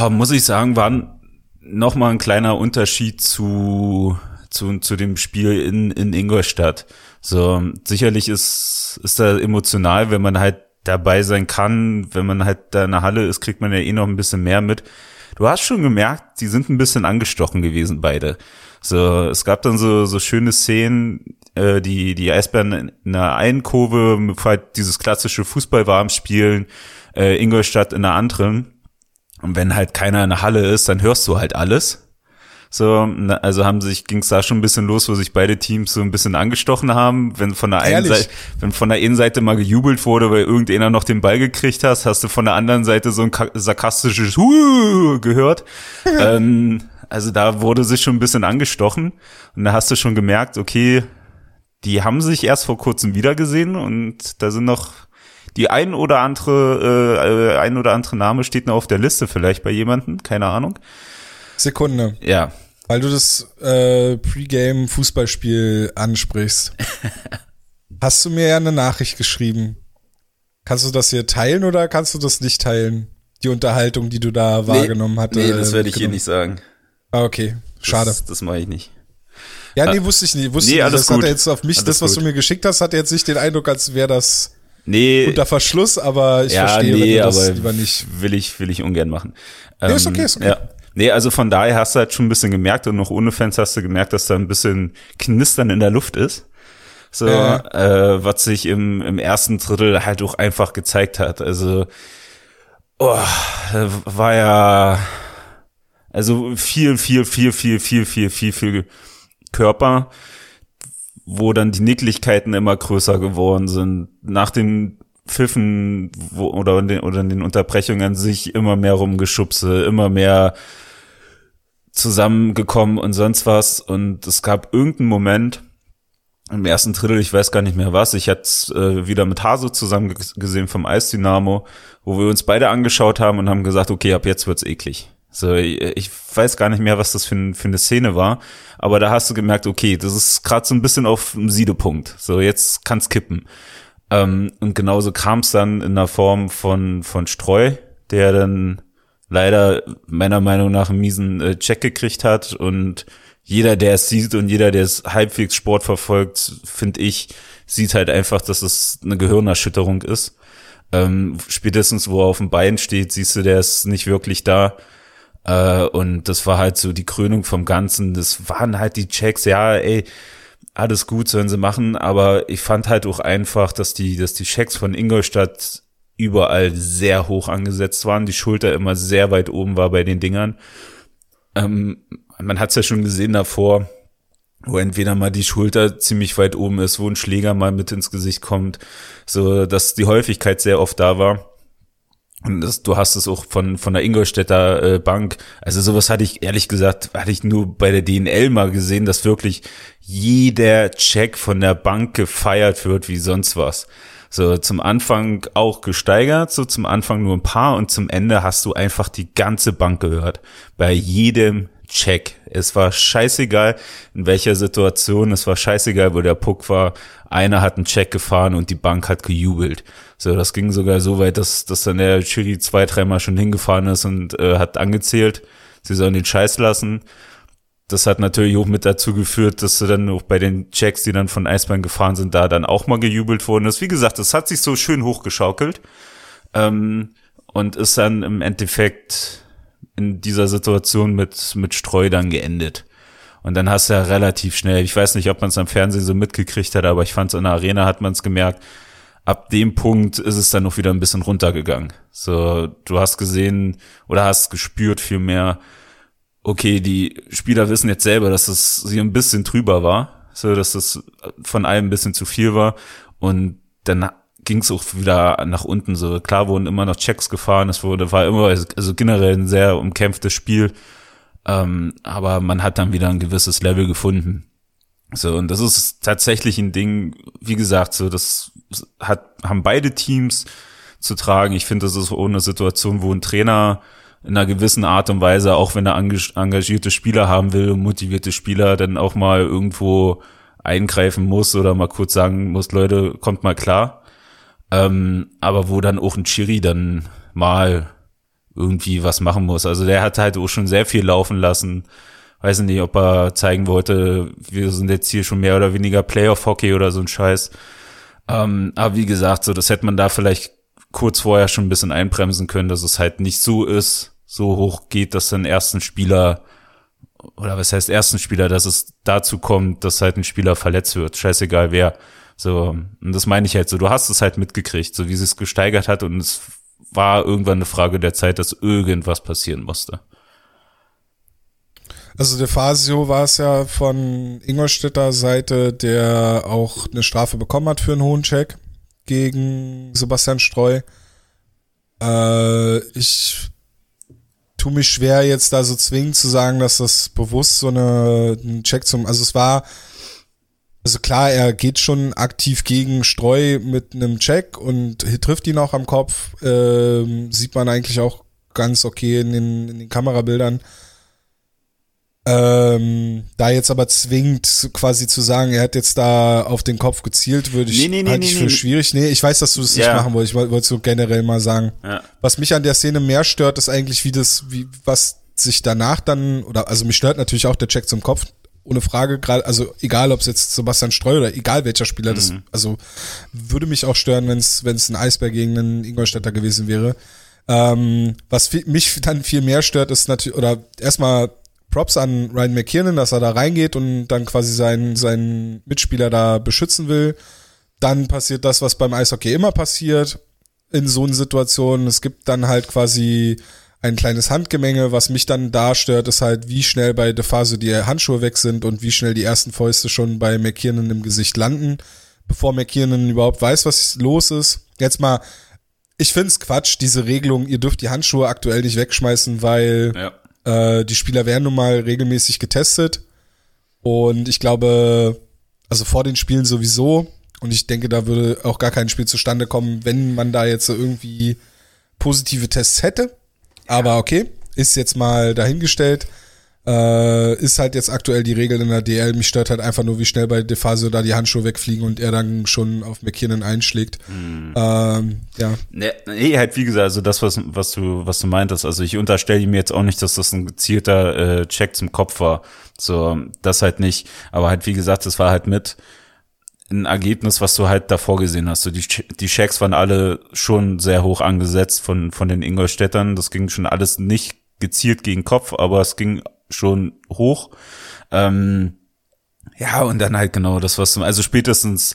oh, muss ich sagen, war noch mal ein kleiner Unterschied zu zu, zu dem Spiel in, in Ingolstadt. So, sicherlich ist, ist da emotional, wenn man halt dabei sein kann, wenn man halt da in der Halle ist, kriegt man ja eh noch ein bisschen mehr mit. Du hast schon gemerkt, die sind ein bisschen angestochen gewesen, beide. So, es gab dann so, so schöne Szenen, äh, die, die Eisbären in einer einen Kurve, halt dieses klassische Fußballwarm spielen, äh, Ingolstadt in einer anderen. Und wenn halt keiner in der Halle ist, dann hörst du halt alles. So, na, also haben sich, ging's da schon ein bisschen los, wo sich beide Teams so ein bisschen angestochen haben. Wenn von der einen Ehrlich? Seite, wenn von der einen Seite mal gejubelt wurde, weil irgendeiner noch den Ball gekriegt hast, hast du von der anderen Seite so ein ka- sarkastisches Huh gehört. ähm, also da wurde sich schon ein bisschen angestochen. Und da hast du schon gemerkt, okay, die haben sich erst vor kurzem wiedergesehen und da sind noch die ein oder andere, äh, äh, ein oder andere Name steht noch auf der Liste vielleicht bei jemandem, keine Ahnung. Sekunde, Ja, weil du das äh, Pre-Game-Fußballspiel ansprichst. Hast du mir ja eine Nachricht geschrieben. Kannst du das hier teilen oder kannst du das nicht teilen? Die Unterhaltung, die du da wahrgenommen hattest. Nee, das werde ich hier nicht sagen. Ah, okay. Schade. Das, das mache ich nicht. Ja, nee, wusste ich nicht. Wusste Nee, nicht. alles das hat gut. er jetzt auf mich, Alles das, was gut. du mir geschickt hast, hat jetzt nicht den Eindruck, als wäre das Nee, unter Verschluss, aber ich ja, verstehe, nee, wenn du das lieber nicht. will ich, will ich ungern machen. Nee, ist okay, ist okay. Ja. Nee, also von daher hast du halt schon ein bisschen gemerkt und noch ohne Fans hast du gemerkt, dass da ein bisschen Knistern in der Luft ist. So, Ja. äh, was sich im, im ersten Drittel halt auch einfach gezeigt hat. Also, oh, war ja, also viel, viel, viel, viel, viel, viel, viel, viel Körper, wo dann die Nicklichkeiten immer größer geworden sind. Nach den Pfiffen wo, oder, in den, oder in den Unterbrechungen an sich immer mehr rumgeschubse, immer mehr zusammengekommen und sonst was. Und es gab irgendeinen Moment im ersten Drittel, ich weiß gar nicht mehr was, ich hatte äh, wieder mit Hase zusammen ge- gesehen vom Eisdynamo, wo wir uns beide angeschaut haben und haben gesagt, okay, ab jetzt wird's eklig. So, ich, weiß gar nicht mehr, was das für, für eine Szene war, aber da hast du gemerkt, okay, das ist gerade so ein bisschen auf dem Siedepunkt. So, jetzt kann's kippen. Ähm, und genauso kam es dann in der Form von, von Streu, der dann leider meiner Meinung nach einen miesen äh, Check gekriegt hat und jeder, der es sieht und jeder, der es halbwegs Sport verfolgt, finde ich, sieht halt einfach, dass es eine Gehirnerschütterung ist. Ähm, spätestens, wo er auf dem Bein steht, siehst du, der ist nicht wirklich da. Äh, und das war halt so die Krönung vom Ganzen. Das waren halt die Checks, ja, ey, alles gut sollen sie machen, aber ich fand halt auch einfach, dass die, dass die Checks von Ingolstadt überall sehr hoch angesetzt waren, die Schulter immer sehr weit oben war bei den Dingern. Ähm, man hat es ja schon gesehen davor, wo entweder mal die Schulter ziemlich weit oben ist, wo ein Schläger mal mit ins Gesicht kommt, so dass die Häufigkeit sehr oft da war. Und das, du hast es auch von, von der Ingolstädter äh, Bank. Also sowas hatte ich, ehrlich gesagt, hatte ich nur bei der DNL mal gesehen, dass wirklich jeder Check von der Bank gefeiert wird wie sonst was. So zum Anfang auch gesteigert, so zum Anfang nur ein paar und zum Ende hast du einfach die ganze Bank gehört. Bei jedem Check. Es war scheißegal, in welcher Situation, es war scheißegal, wo der Puck war. Einer hat einen Check gefahren und die Bank hat gejubelt. So, das ging sogar so weit, dass, dass dann der Chiri zwei, dreimal schon hingefahren ist und äh, hat angezählt, sie sollen den Scheiß lassen. Das hat natürlich auch mit dazu geführt, dass sie dann auch bei den Checks, die dann von Eisbahn gefahren sind, da dann auch mal gejubelt worden ist. Wie gesagt, es hat sich so schön hochgeschaukelt ähm, und ist dann im Endeffekt in dieser Situation mit, mit Streu dann geendet. Und dann hast du ja relativ schnell, ich weiß nicht, ob man es am Fernsehen so mitgekriegt hat, aber ich fand in der Arena hat man es gemerkt, ab dem Punkt ist es dann noch wieder ein bisschen runtergegangen. So, du hast gesehen oder hast gespürt vielmehr, okay, die Spieler wissen jetzt selber, dass es hier ein bisschen drüber war, so dass es von allem ein bisschen zu viel war und dann ging es auch wieder nach unten. So klar wurden immer noch Checks gefahren. Es wurde war immer also generell ein sehr umkämpftes Spiel, ähm, aber man hat dann wieder ein gewisses Level gefunden. So und das ist tatsächlich ein Ding. Wie gesagt, so das hat haben beide Teams zu tragen. Ich finde, das ist eine Situation, wo ein Trainer in einer gewissen Art und Weise, auch wenn er engagierte Spieler haben will, motivierte Spieler, dann auch mal irgendwo eingreifen muss oder mal kurz sagen muss, Leute, kommt mal klar. Ähm, aber wo dann auch ein Chiri dann mal irgendwie was machen muss. Also der hat halt auch schon sehr viel laufen lassen. Weiß nicht, ob er zeigen wollte, wir sind jetzt hier schon mehr oder weniger Playoff-Hockey oder so ein Scheiß. Ähm, aber wie gesagt, so das hätte man da vielleicht kurz vorher schon ein bisschen einbremsen können, dass es halt nicht so ist, so hoch geht, dass dann ersten Spieler oder was heißt ersten Spieler, dass es dazu kommt, dass halt ein Spieler verletzt wird. Scheißegal wer. So, und das meine ich halt so, du hast es halt mitgekriegt, so wie sie es gesteigert hat und es war irgendwann eine Frage der Zeit, dass irgendwas passieren musste. Also der Fasio war es ja von Ingolstädter Seite, der auch eine Strafe bekommen hat für einen hohen Check gegen Sebastian Streu. Äh, ich tue mich schwer, jetzt da so zwingend zu sagen, dass das bewusst so eine, ein Check zum, also es war also klar, er geht schon aktiv gegen Streu mit einem Check und trifft ihn auch am Kopf. Ähm, sieht man eigentlich auch ganz okay in den, in den Kamerabildern. Ähm, da jetzt aber zwingt, quasi zu sagen, er hat jetzt da auf den Kopf gezielt, würde ich, nee, nee, halte nee, ich für schwierig. Nee, ich weiß, dass du das ja. nicht machen wolltest. Ich wollte so generell mal sagen. Ja. Was mich an der Szene mehr stört, ist eigentlich, wie das, wie, was sich danach dann, oder, also mich stört natürlich auch der Check zum Kopf, ohne Frage, gerade, also egal ob es jetzt Sebastian Streu oder egal welcher Spieler, mhm. das, also würde mich auch stören, wenn es wenn es ein Eisberg gegen einen Ingolstädter gewesen wäre. Ähm, was mich dann viel mehr stört, ist natürlich, oder erstmal Props an Ryan McKiernan, dass er da reingeht und dann quasi seinen, seinen Mitspieler da beschützen will. Dann passiert das, was beim Eishockey immer passiert in so einer Situation. Es gibt dann halt quasi ein kleines Handgemenge. Was mich dann da stört, ist halt, wie schnell bei DeFaso die Handschuhe weg sind und wie schnell die ersten Fäuste schon bei McKiernan im Gesicht landen, bevor McKiernan überhaupt weiß, was los ist. Jetzt mal, ich find's Quatsch, diese Regelung, ihr dürft die Handschuhe aktuell nicht wegschmeißen, weil ja. Äh, die Spieler werden nun mal regelmäßig getestet. Und ich glaube, also vor den Spielen sowieso. Und ich denke, da würde auch gar kein Spiel zustande kommen, wenn man da jetzt irgendwie positive Tests hätte. Aber okay, ist jetzt mal dahingestellt. Äh, ist halt jetzt aktuell die Regel in der DL. Mich stört halt einfach nur, wie schnell bei Defasio da die Handschuhe wegfliegen und er dann schon auf McKinnon einschlägt. Mhm. Ähm, ja. Nee, nee, halt wie gesagt, also das, was, was du, was du meintest, also ich unterstelle ihm jetzt auch nicht, dass das ein gezielter äh, Check zum Kopf war. So, das halt nicht. Aber halt, wie gesagt, das war halt mit ein Ergebnis, was du halt davor gesehen hast. So die, die Checks waren alle schon sehr hoch angesetzt von, von den Ingolstädtern. Das ging schon alles nicht gezielt gegen Kopf, aber es ging schon hoch. Ähm, Ja, und dann halt genau das, was du, also spätestens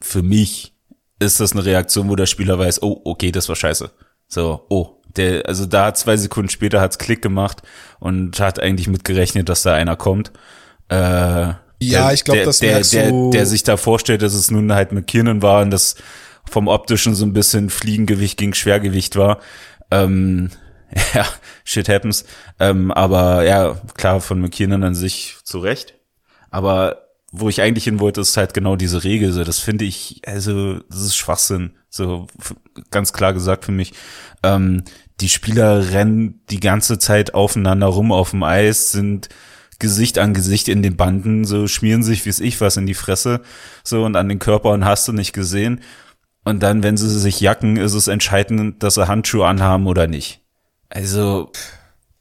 für mich ist das eine Reaktion, wo der Spieler weiß, oh, okay, das war scheiße. So, oh, der, also da zwei Sekunden später hat's Klick gemacht und hat eigentlich mitgerechnet, dass da einer kommt. Äh, ja, der, ich glaube, das der, der, du- der sich da vorstellt, dass es nun halt McKinnon war und das vom optischen so ein bisschen Fliegengewicht gegen Schwergewicht war. Ähm, ja, shit happens. Ähm, aber ja, klar, von McKinnon an sich zu Recht. Aber wo ich eigentlich hin wollte, ist halt genau diese Regel. So, das finde ich, also, das ist Schwachsinn. So, ganz klar gesagt für mich. Ähm, die Spieler rennen die ganze Zeit aufeinander rum auf dem Eis, sind Gesicht an Gesicht in den Banden, so schmieren sich, wie es ich was, in die Fresse, so und an den Körper und hast du nicht gesehen. Und dann, wenn sie sich jacken, ist es entscheidend, dass sie Handschuhe anhaben oder nicht. Also,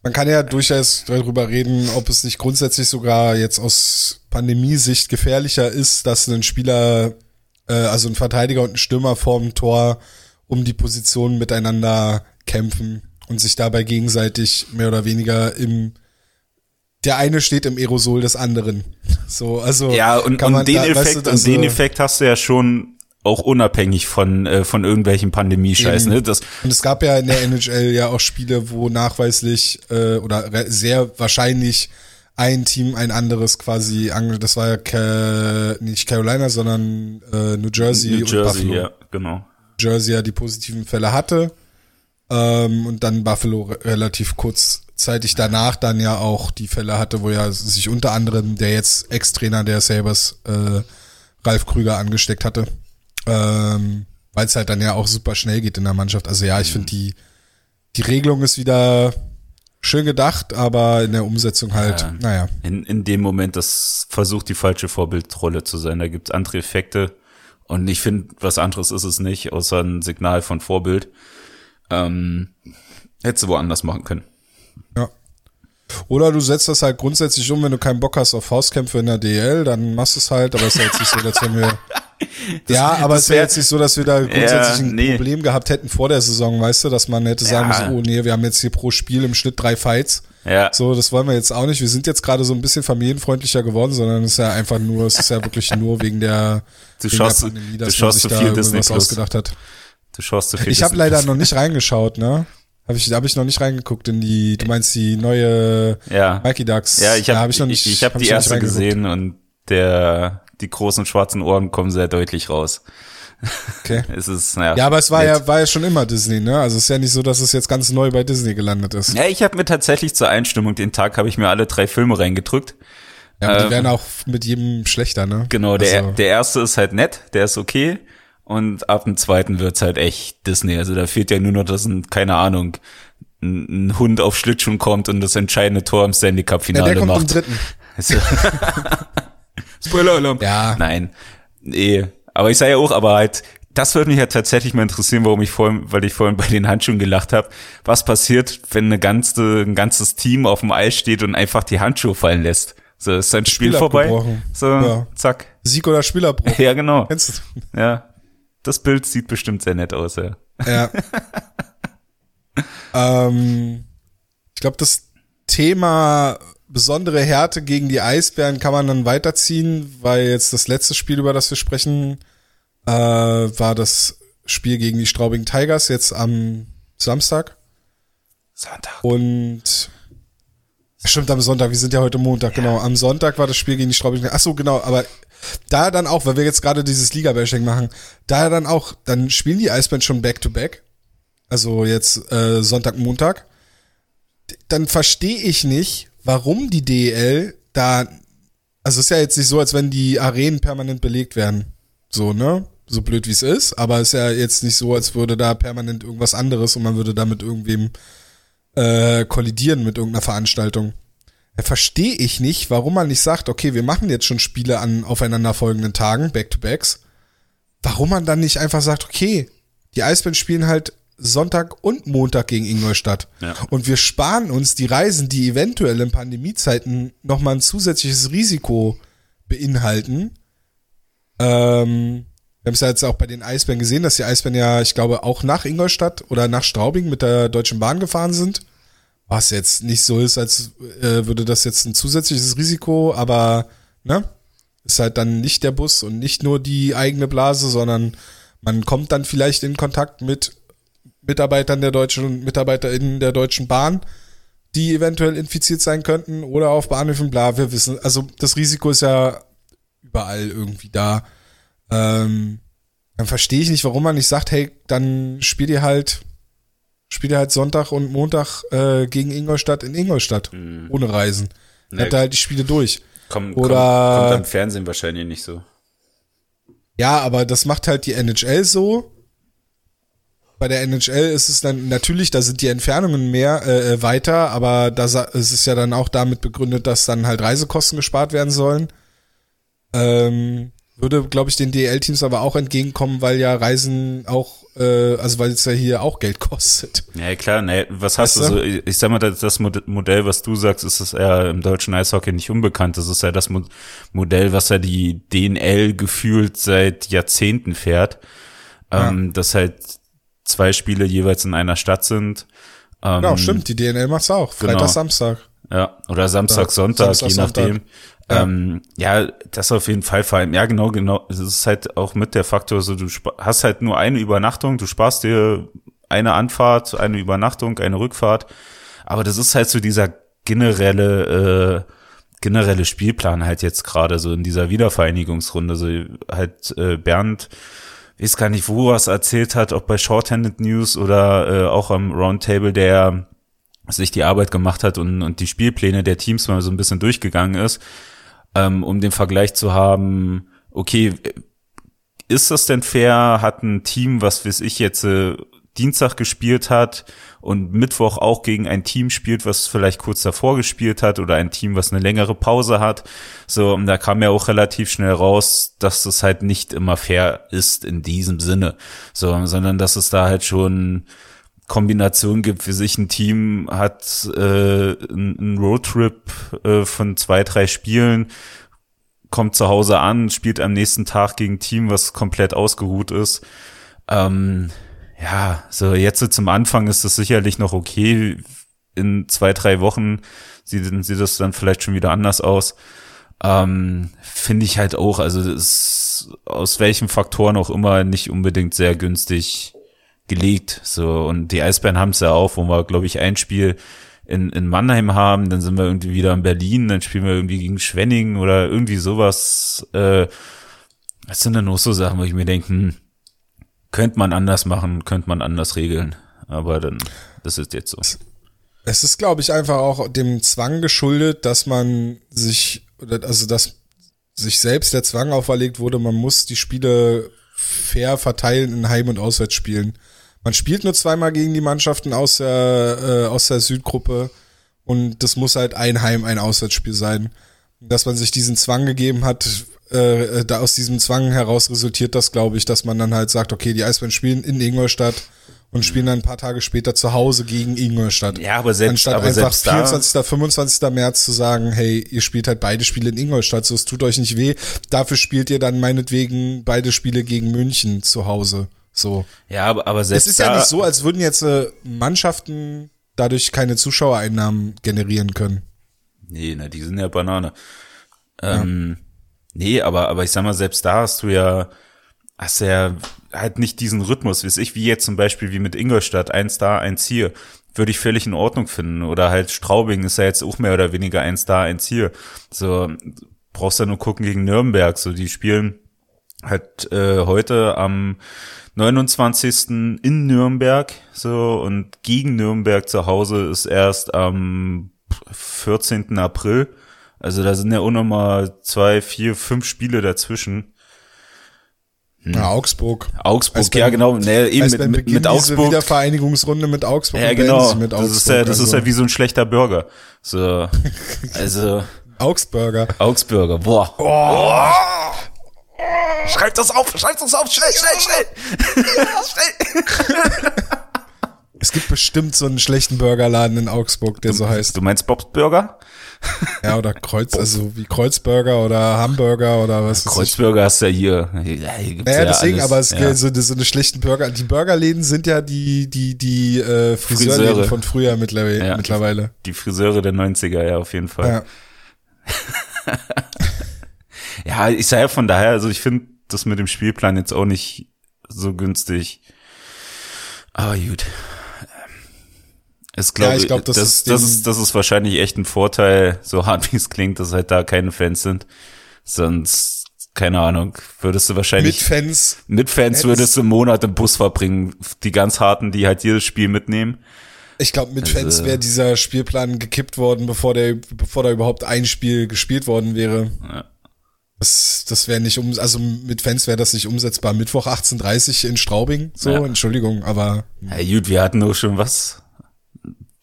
Man kann ja durchaus darüber reden, ob es nicht grundsätzlich sogar jetzt aus Pandemiesicht gefährlicher ist, dass ein Spieler, äh, also ein Verteidiger und ein Stürmer vorm Tor um die Position miteinander kämpfen und sich dabei gegenseitig mehr oder weniger im der eine steht im Aerosol des anderen. So, also Ja, und, und den da- weißt Effekt, du, und den also- Effekt hast du ja schon auch unabhängig von, äh, von irgendwelchen Pandemie-Scheiß, ne? Das, Und es gab ja in der NHL ja auch Spiele, wo nachweislich äh, oder sehr wahrscheinlich ein Team ein anderes quasi das war ja Ca nicht Carolina, sondern äh, New Jersey, New und Jersey, Buffalo. ja, genau. Jersey ja die positiven Fälle hatte ähm, und dann Buffalo re relativ kurzzeitig danach dann ja auch die Fälle hatte, wo ja sich unter anderem der jetzt Ex-Trainer der Sabres, äh, Ralf Krüger, angesteckt hatte. Ähm, Weil es halt dann ja auch super schnell geht in der Mannschaft. Also ja, ich finde die, die Regelung ist wieder schön gedacht, aber in der Umsetzung halt, Ja. naja. In, in dem Moment, das versucht die falsche Vorbildrolle zu sein. Da gibt's andere Effekte. Und ich finde, was anderes ist es nicht, außer ein Signal von Vorbild. Ähm, hättest du woanders machen können. Ja. Oder du setzt das halt grundsätzlich um, wenn du keinen Bock hast auf Faustkämpfe in der DL, dann machst du es halt, aber es ist ja jetzt nicht so, als wenn wir. ja, aber das es wäre wär- jetzt nicht so, dass wir da grundsätzlich ein nee. Problem gehabt hätten vor der Saison, weißt du, dass man hätte sagen Ja. müssen, oh nee, wir haben jetzt hier pro Spiel im Schnitt drei Fights. Ja. So, das wollen wir jetzt auch nicht. Wir sind jetzt gerade so ein bisschen familienfreundlicher geworden, sondern es ist ja einfach nur, es ist ja wirklich nur wegen der, Du wegen schaust- der Pandemie, du dass man schaust sich zu da viel irgendwas Disney ausgedacht hat. Du schaust zu viel. Ich habe leider noch nicht reingeschaut, ne? Habe ich, hab ich noch nicht reingeguckt in die, du meinst die neue Ja. Mikey Ducks? Ja, ich habe hab ich noch nicht. ich, ich hab hab die ich erste gesehen und der die großen schwarzen Ohren kommen sehr deutlich raus. Okay. Es ist naja. Ja, aber es war nett. ja, war ja schon immer Disney, ne? Also es ist ja nicht so, dass es jetzt ganz neu bei Disney gelandet ist. Ja, ich habe mir tatsächlich zur Einstimmung den Tag habe ich mir alle drei Filme reingedrückt. Ja, aber die Ähm, werden auch mit jedem schlechter, ne? Genau, der Also, der erste ist halt nett, der ist okay und ab dem zweiten wird's halt echt Disney. Also da fehlt ja nur noch, dass ein keine Ahnung ein, ein Hund auf Schlittschuhen kommt und das entscheidende Tor im Stanley Cup ja, Finale der kommt macht. dritten. Also- Spoiler-Alarm. Ja. Nein. Nee. Aber ich sage ja auch, aber halt, das würde mich ja tatsächlich mal interessieren, warum ich vorhin, weil ich vorhin bei den Handschuhen gelacht habe. Was passiert, wenn eine ganze, ein ganzes Team auf dem Eis steht und einfach die Handschuhe fallen lässt? So, ist sein Spiel, Spiel vorbei. So, Ja. zack. Sieg oder Spielerbruch. Ja, genau. Kennst du? Ja. Das Bild sieht bestimmt sehr nett aus, ja. Ja. ähm, ich glaube, das Thema besondere Härte gegen die Eisbären kann man dann weiterziehen, weil jetzt das letzte Spiel, über das wir sprechen, äh, war das Spiel gegen die Straubing Tigers jetzt am Samstag. Sonntag. Und stimmt am Sonntag, wir sind ja heute Montag, genau. Am Sonntag war das Spiel gegen die Straubing. Ach so, genau, aber da dann auch, weil wir jetzt gerade dieses Liga-Bashing machen, da dann auch, dann spielen die Eisbären schon back-to-back. Also jetzt äh, Sonntag, Montag. Dann verstehe ich nicht, warum die DEL da, also ist ja jetzt nicht so, als wenn die Arenen permanent belegt werden. So, ne? So blöd wie es ist, aber es ist ja jetzt nicht so, als würde da permanent irgendwas anderes und man würde da mit irgendwem äh, kollidieren mit irgendeiner Veranstaltung. Da verstehe ich nicht, warum man nicht sagt, okay, wir machen jetzt schon Spiele an aufeinanderfolgenden Tagen, Back-to-Backs. Warum man dann nicht einfach sagt, okay, die Eisbären spielen halt Sonntag und Montag gegen Ingolstadt. Ja. Und wir sparen uns die Reisen, die eventuell in Pandemiezeiten nochmal ein zusätzliches Risiko beinhalten. Ähm, wir haben es ja jetzt auch bei den Eisbären gesehen, dass die Eisbären ja, ich glaube, auch nach Ingolstadt oder nach Straubing mit der Deutschen Bahn gefahren sind. Was jetzt nicht so ist, als äh, würde das jetzt ein zusätzliches Risiko, aber ne? Ist halt dann nicht der Bus und nicht nur die eigene Blase, sondern man kommt dann vielleicht in Kontakt mit Mitarbeitern der deutschen und MitarbeiterInnen der Deutschen Bahn, die eventuell infiziert sein könnten oder auf Bahnhöfen, bla, wir wissen, also das Risiko ist ja überall irgendwie da. Ähm, dann verstehe ich nicht, warum man nicht sagt, hey, dann spielt ihr halt, spielt ihr halt Sonntag und Montag äh, gegen Ingolstadt in Ingolstadt, mhm. ohne Reisen. Dann nee. habt ihr halt die Spiele durch. Komm, Oder, kommt, am Fernsehen wahrscheinlich nicht so. Ja, aber das macht halt die NHL so. Bei der NHL ist es dann natürlich, da sind die Entfernungen mehr äh, äh weiter, aber da ist es ja dann auch damit begründet, dass dann halt Reisekosten gespart werden sollen. Ähm, würde, glaube ich, den DL-Teams aber auch entgegenkommen, weil ja Reisen auch, äh, also weil es ja hier auch Geld kostet. Ja, klar, ne, was hast weißt du so, ich sag mal, das Modell, was du sagst, ist es eher im deutschen Eishockey nicht unbekannt. Das ist ja das Modell, was ja die DNL gefühlt seit Jahrzehnten fährt. Ja. Ähm, dass halt zwei Spiele jeweils in einer Stadt sind. Ähm, genau, stimmt, die DNL macht's auch. Freitag, genau. Samstag. Ja, oder Samstag, Sonntag, Samstag, je nachdem. Sonntag. Ja. Ähm, ja, das auf jeden Fall vor allem. Ja, genau, genau. Es ist halt auch mit der Faktor, so du hast halt nur eine Übernachtung, du sparst dir eine Anfahrt, eine Übernachtung, eine Rückfahrt. Aber das ist halt so dieser generelle, äh, generelle Spielplan halt jetzt gerade so in dieser Wiedervereinigungsrunde. So halt äh, Bernd, ich weiß gar nicht, wo er es erzählt hat, ob bei Shorthanded News oder äh, auch am Roundtable, der sich die Arbeit gemacht hat und, und die Spielpläne der Teams mal so ein bisschen durchgegangen ist ähm, um den Vergleich zu haben, okay, ist das denn fair? Hat ein Team, was weiß ich jetzt äh, Dienstag gespielt hat und Mittwoch auch gegen ein Team spielt, was vielleicht kurz davor gespielt hat oder ein Team, was eine längere Pause hat. So, und da kam ja auch relativ schnell raus, dass das halt nicht immer fair ist in diesem Sinne. So, sondern dass es da halt schon Kombination gibt, für sich ein Team hat äh, einen Roadtrip äh, von zwei, drei Spielen, kommt zu Hause an, spielt am nächsten Tag gegen Team, was komplett ausgeruht ist. Ähm, ja, so jetzt zum Anfang ist das sicherlich noch okay. In zwei, drei Wochen sieht, sieht das dann vielleicht schon wieder anders aus. Ähm, Finde ich halt auch, also ist aus welchen Faktoren auch immer nicht unbedingt sehr günstig gelegt. So, und die Eisbären haben es ja auch, wo wir, glaube ich, ein Spiel in, in Mannheim haben, dann sind wir irgendwie wieder in Berlin, dann spielen wir irgendwie gegen Schwenning oder irgendwie sowas. Äh, das sind dann nur so Sachen, wo ich mir denke, hm, könnte man anders machen, könnte man anders regeln. Aber dann, das ist jetzt so. Es ist, glaube ich, einfach auch dem Zwang geschuldet, dass man sich, also dass sich selbst der Zwang auferlegt wurde, man muss die Spiele fair verteilen in Heim- und Auswärtsspielen. Man spielt nur zweimal gegen die Mannschaften aus der, äh, aus der Südgruppe und das muss halt ein Heim-, ein Auswärtsspiel sein. Dass man sich diesen Zwang gegeben hat, äh, da aus diesem Zwang heraus resultiert das, glaube ich, dass man dann halt sagt, okay, die Eisbären spielen in Ingolstadt und spielen dann ein paar Tage später zu Hause gegen Ingolstadt. Ja, aber selbst, Anstatt aber einfach selbst 24., da 25. März zu sagen, hey, ihr spielt halt beide Spiele in Ingolstadt, so es tut euch nicht weh. Dafür spielt ihr dann meinetwegen beide Spiele gegen München zu Hause. So. Ja, aber, aber selbst. Es ist ja nicht so, als würden jetzt äh, Mannschaften dadurch keine Zuschauereinnahmen generieren können. Nee, na, die sind ja Banane. Ähm, ja. Nee, aber, aber ich sag mal, selbst da hast du ja, hast ja halt nicht diesen Rhythmus, wie ich, wie jetzt zum Beispiel wie mit Ingolstadt, eins da, eins hier, würde ich völlig in Ordnung finden. Oder halt Straubing ist ja jetzt auch mehr oder weniger eins da, eins hier. So, brauchst ja nur gucken gegen Nürnberg, so, die spielen halt äh, heute am 29. in Nürnberg so und gegen Nürnberg zu Hause ist erst am 14. April. Also da sind ja auch nochmal zwei, vier, fünf Spiele dazwischen. Hm. Ja, Augsburg. Augsburg, Eisbären, ja genau. Nee, eben mit, mit, mit Augsburg. Wiedervereinigungsrunde mit Augsburg. Ja, genau. Augsburg, das ist ja, das also. ist ja wie so ein schlechter Burger. So, also. Augsburger. Augsburger, boah. Oh. Schreibt das auf, schreibt das auf, schnell, schnell, schnell. schnell. Es gibt bestimmt so einen schlechten Burgerladen in Augsburg, der du, so heißt. Du meinst Bob's Burger? Ja, oder Kreuz, also wie Kreuzburger oder Hamburger oder was. Kreuzburger hast du ja hier. Ja, hier naja, ja deswegen, alles, aber es ja. so, so eine schlechten Burger. Die Burgerläden sind ja die, die, die äh, Friseurläden Friseure. von früher mittlerweile. Ja, mittlerweile. Die Friseure der 90er, ja, auf jeden Fall. Ja. Ja, ich sage ja von daher, also ich finde das mit dem Spielplan jetzt auch nicht so günstig. Aber gut. Es glaub, ja, ich glaube, das, das, ist das, ist, das ist wahrscheinlich echt ein Vorteil, so hart wie es klingt, dass halt da keine Fans sind. Sonst, keine Ahnung, würdest du wahrscheinlich. Mit Fans. Mit Fans würdest du einen Monat im Bus verbringen. Die ganz harten, die halt jedes Spiel mitnehmen. Ich glaube, mit also, Fans wäre dieser Spielplan gekippt worden, bevor der, bevor da überhaupt ein Spiel gespielt worden wäre. Ja. Das, das wäre nicht um, also mit Fans wäre das nicht umsetzbar. Mittwoch 18.30 in Straubing, so, ja. Entschuldigung, aber. Ja, gut, wir hatten nur schon was.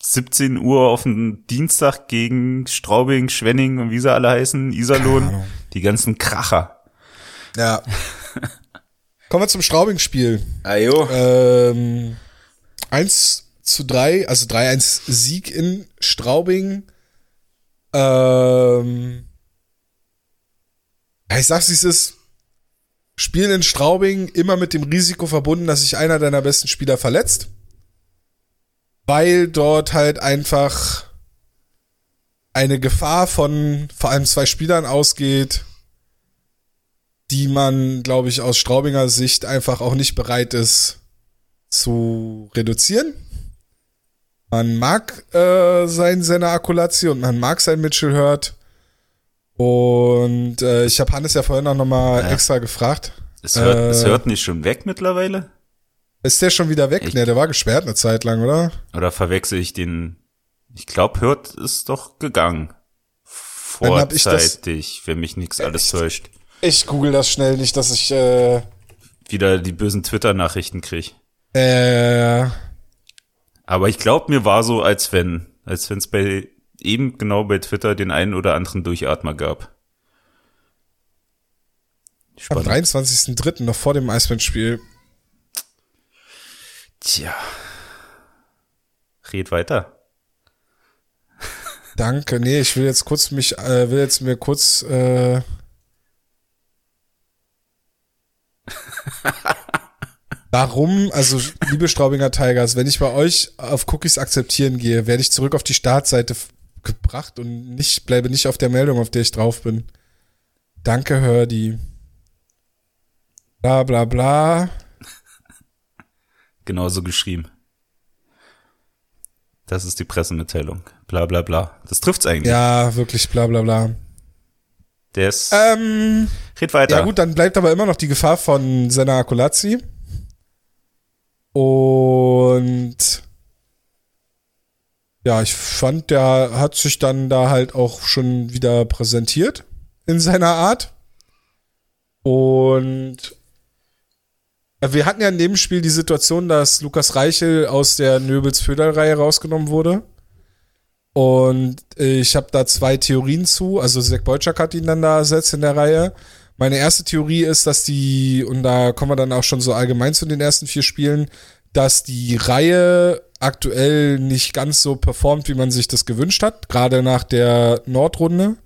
17 Uhr auf den Dienstag gegen Straubing, Schwenning und wie sie alle heißen, Iserlohn. Die ganzen Kracher. Ja. Kommen wir zum Straubing-Spiel. Ajo. Ähm, 1 zu 3, also 3-1 Sieg in Straubing. Ähm, ich sag's, wie es ist. Spielen in Straubing immer mit dem Risiko verbunden, dass sich einer deiner besten Spieler verletzt. Weil dort halt einfach eine Gefahr von vor allem zwei Spielern ausgeht, die man, glaube ich, aus Straubinger Sicht einfach auch nicht bereit ist zu reduzieren. Man mag äh, sein Senna Akulazzi und man mag sein Mitchell Hurt. Und äh, ich habe Hannes ja vorhin auch nochmal ja. extra gefragt. Es hört, äh, es hört nicht schon weg mittlerweile? Ist der schon wieder weg? Ich, ne, der war gesperrt eine Zeit lang, oder? Oder verwechsel ich den? Ich glaube, Hört ist doch gegangen. Vorzeitig, wenn mich nichts alles täuscht. Ich google das schnell, nicht, dass ich äh, wieder die bösen Twitter-Nachrichten krieg. Äh. Aber ich glaube, mir war so, als wenn, als wenn es bei eben genau bei Twitter den einen oder anderen Durchatmer gab. Spannend. Am 23.03. noch vor dem Eisbandspiel. Tja. Red weiter. Danke. Nee, ich will jetzt kurz mich, äh, will jetzt mir kurz äh, Warum, also liebe Straubinger Tigers, wenn ich bei euch auf Cookies akzeptieren gehe, werde ich zurück auf die Startseite gebracht und nicht, bleibe nicht auf der Meldung, auf der ich drauf bin. Danke, Hördi. Bla bla bla. Genauso geschrieben. Das ist die Pressemitteilung. Bla bla bla. Das trifft's eigentlich. Ja, wirklich bla bla bla. Der ist. Ähm, red weiter. Ja gut, dann bleibt aber immer noch die Gefahr von Senna Akulazzi. Und ja, ich fand, der hat sich dann da halt auch schon wieder präsentiert in seiner Art. Und wir hatten ja in dem Spiel die Situation, dass Lukas Reichel aus der Nöbels Föderreihe rausgenommen wurde. Und ich habe da zwei Theorien zu. Also Zach Beutschak hat ihn dann da ersetzt in der Reihe. Meine erste Theorie ist, dass die, und da kommen wir dann auch schon so allgemein zu den ersten vier Spielen, dass die Reihe aktuell nicht ganz so performt, wie man sich das gewünscht hat, gerade nach der Nordrunde,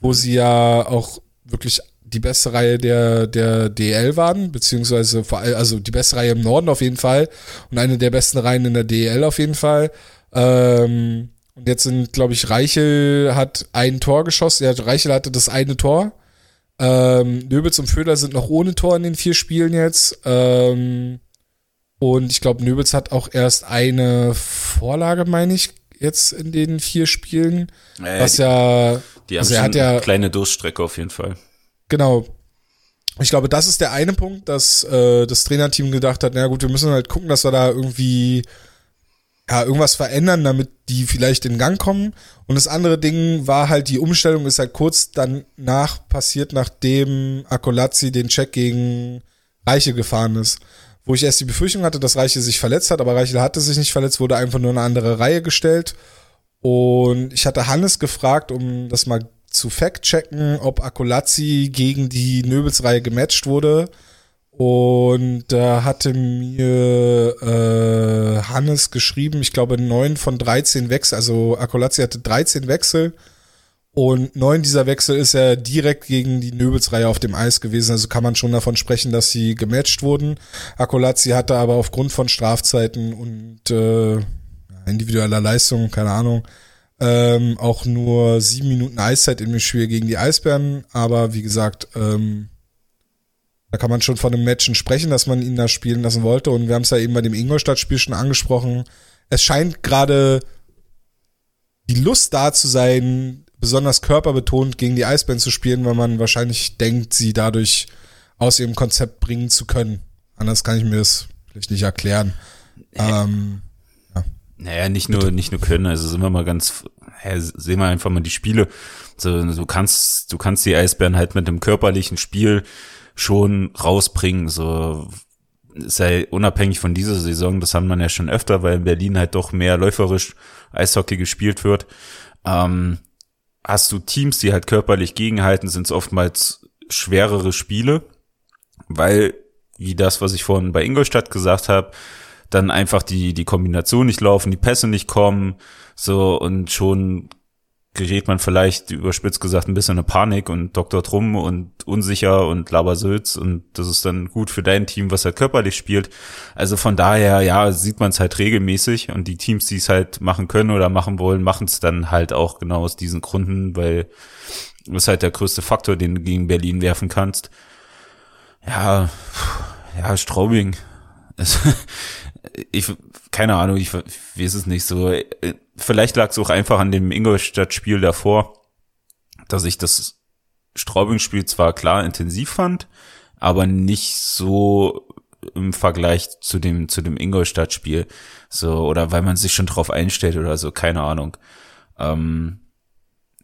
wo sie ja auch wirklich die beste Reihe der, der DL waren, beziehungsweise vor allem, also die beste Reihe im Norden auf jeden Fall und eine der besten Reihen in der DL auf jeden Fall. Ähm, und jetzt sind, glaube ich, Reichel hat ein Tor geschossen. Ja, Reichel hatte das eine Tor. Ähm, Nöbels und Föder sind noch ohne Tor in den vier Spielen jetzt. Ähm, und ich glaube, Nöbels hat auch erst eine Vorlage, meine ich, jetzt in den vier Spielen. Äh, was ja. Die also haben also er hat ja kleine Durststrecke auf jeden Fall. Genau. Ich glaube, das ist der eine Punkt, dass äh, das Trainerteam gedacht hat, na gut, wir müssen halt gucken, dass wir da irgendwie ja, irgendwas verändern, damit die vielleicht in Gang kommen. Und das andere Ding war halt, die Umstellung ist halt kurz danach passiert, nachdem Akolazzi den Check gegen Reiche gefahren ist wo ich erst die Befürchtung hatte, dass Reiche sich verletzt hat, aber Reiche hatte sich nicht verletzt, wurde einfach nur eine andere Reihe gestellt. Und ich hatte Hannes gefragt, um das mal zu fact-checken, ob Akolazzi gegen die Nöbelsreihe gematcht wurde. Und da hatte mir äh, Hannes geschrieben, ich glaube, neun von 13 Wechsel, also Akolazzi hatte 13 Wechsel und neun dieser Wechsel ist er direkt gegen die Nöbelsreihe auf dem Eis gewesen. Also kann man schon davon sprechen, dass sie gematcht wurden. Akolazzi hatte aber aufgrund von Strafzeiten und äh, individueller Leistung, keine Ahnung, Ähm, auch nur sieben Minuten Eiszeit dem Spiel gegen die Eisbären, aber wie gesagt, ähm, da kann man schon von einem Matchen sprechen, dass man ihn da spielen lassen wollte. Und wir haben es ja eben bei dem Ingolstadt-Spiel schon angesprochen. Es scheint gerade die Lust da zu sein, besonders körperbetont gegen die Eisbären zu spielen, weil man wahrscheinlich denkt, sie dadurch aus ihrem Konzept bringen zu können. Anders kann ich mir das vielleicht nicht erklären. Ähm, ja. Naja, nicht nur, nicht nur können, also sind wir mal ganz, ja, sehen wir einfach mal die Spiele. So, du kannst, du kannst die Eisbären halt mit einem körperlichen Spiel schon rausbringen, so sei unabhängig von dieser Saison, das haben man ja schon öfter, weil in Berlin halt doch mehr läuferisch Eishockey gespielt wird. Ähm, hast du Teams, die halt körperlich gegenhalten, sind es oftmals schwerere Spiele, weil, wie das, was ich vorhin bei Ingolstadt gesagt habe, dann einfach die, die Kombination nicht laufen, die Pässe nicht kommen, so und schon gerät man vielleicht überspitzt gesagt ein bisschen in Panik und Dr. Trumm und unsicher und Labersülz und das ist dann gut für dein Team, was halt körperlich spielt. Also von daher, ja, sieht man es halt regelmäßig und die Teams, die es halt machen können oder machen wollen, machen es dann halt auch genau aus diesen Gründen, weil das ist halt der größte Faktor, den du gegen Berlin werfen kannst. Ja, ja, Straubing. ich, keine Ahnung, ich, weiß es nicht so. Vielleicht lag es auch einfach an dem Ingolstadt-Spiel davor, dass ich das Straubing-Spiel zwar klar intensiv fand, aber nicht so im Vergleich zu dem zu dem Ingolstadt-Spiel. So oder weil man sich schon drauf einstellt oder so keine Ahnung. Ähm,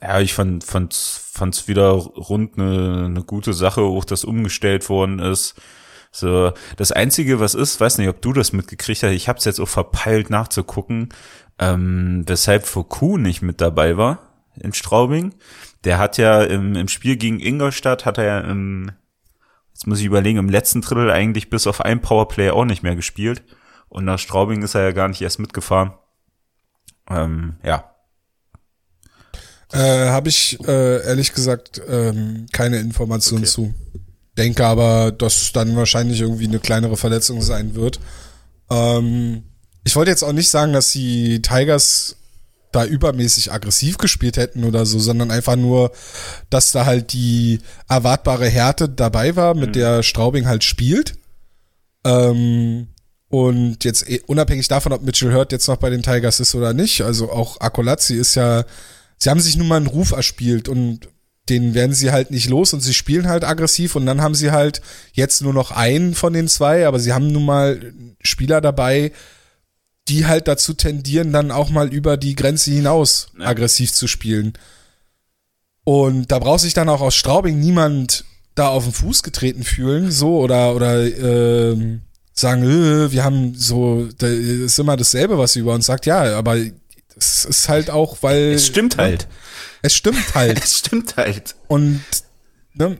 ja ich fand fand's fand's wieder rund eine, eine gute Sache auch dass umgestellt worden ist so das einzige was ist weiß nicht ob du das mitgekriegt hast ich habe es jetzt auch verpeilt nachzugucken ähm, weshalb Foucault nicht mit dabei war in Straubing. Der hat ja im, im Spiel gegen Ingolstadt hat er ja im, jetzt muss ich überlegen, im letzten Drittel eigentlich bis auf ein Powerplay auch nicht mehr gespielt. Und nach Straubing ist er ja gar nicht erst mitgefahren. Ähm, ja. Äh, Habe ich äh, ehrlich gesagt ähm, keine Informationen okay. zu. Denke aber, dass es dann wahrscheinlich irgendwie eine kleinere Verletzung sein wird. Ähm, ich wollte jetzt auch nicht sagen, dass die Tigers da übermäßig aggressiv gespielt hätten oder so, sondern einfach nur, dass da halt die erwartbare Härte dabei war, mit mhm. der Straubing halt spielt. Ähm, und jetzt eh, unabhängig davon, ob Mitchell Hurt jetzt noch bei den Tigers ist oder nicht, also auch Akolazzi ist ja, sie haben sich nun mal einen Ruf erspielt und den werden sie halt nicht los und sie spielen halt aggressiv und dann haben sie halt jetzt nur noch einen von den zwei, aber sie haben nun mal Spieler dabei, die halt dazu tendieren, dann auch mal über die Grenze hinaus ja. aggressiv zu spielen. Und da braucht sich dann auch aus Straubing niemand da auf den Fuß getreten fühlen, so oder oder äh, sagen, äh, wir haben so, das ist immer dasselbe, was sie über uns sagt. Ja, aber es ist halt auch, weil es stimmt halt. Es stimmt halt. es stimmt halt. Und ne,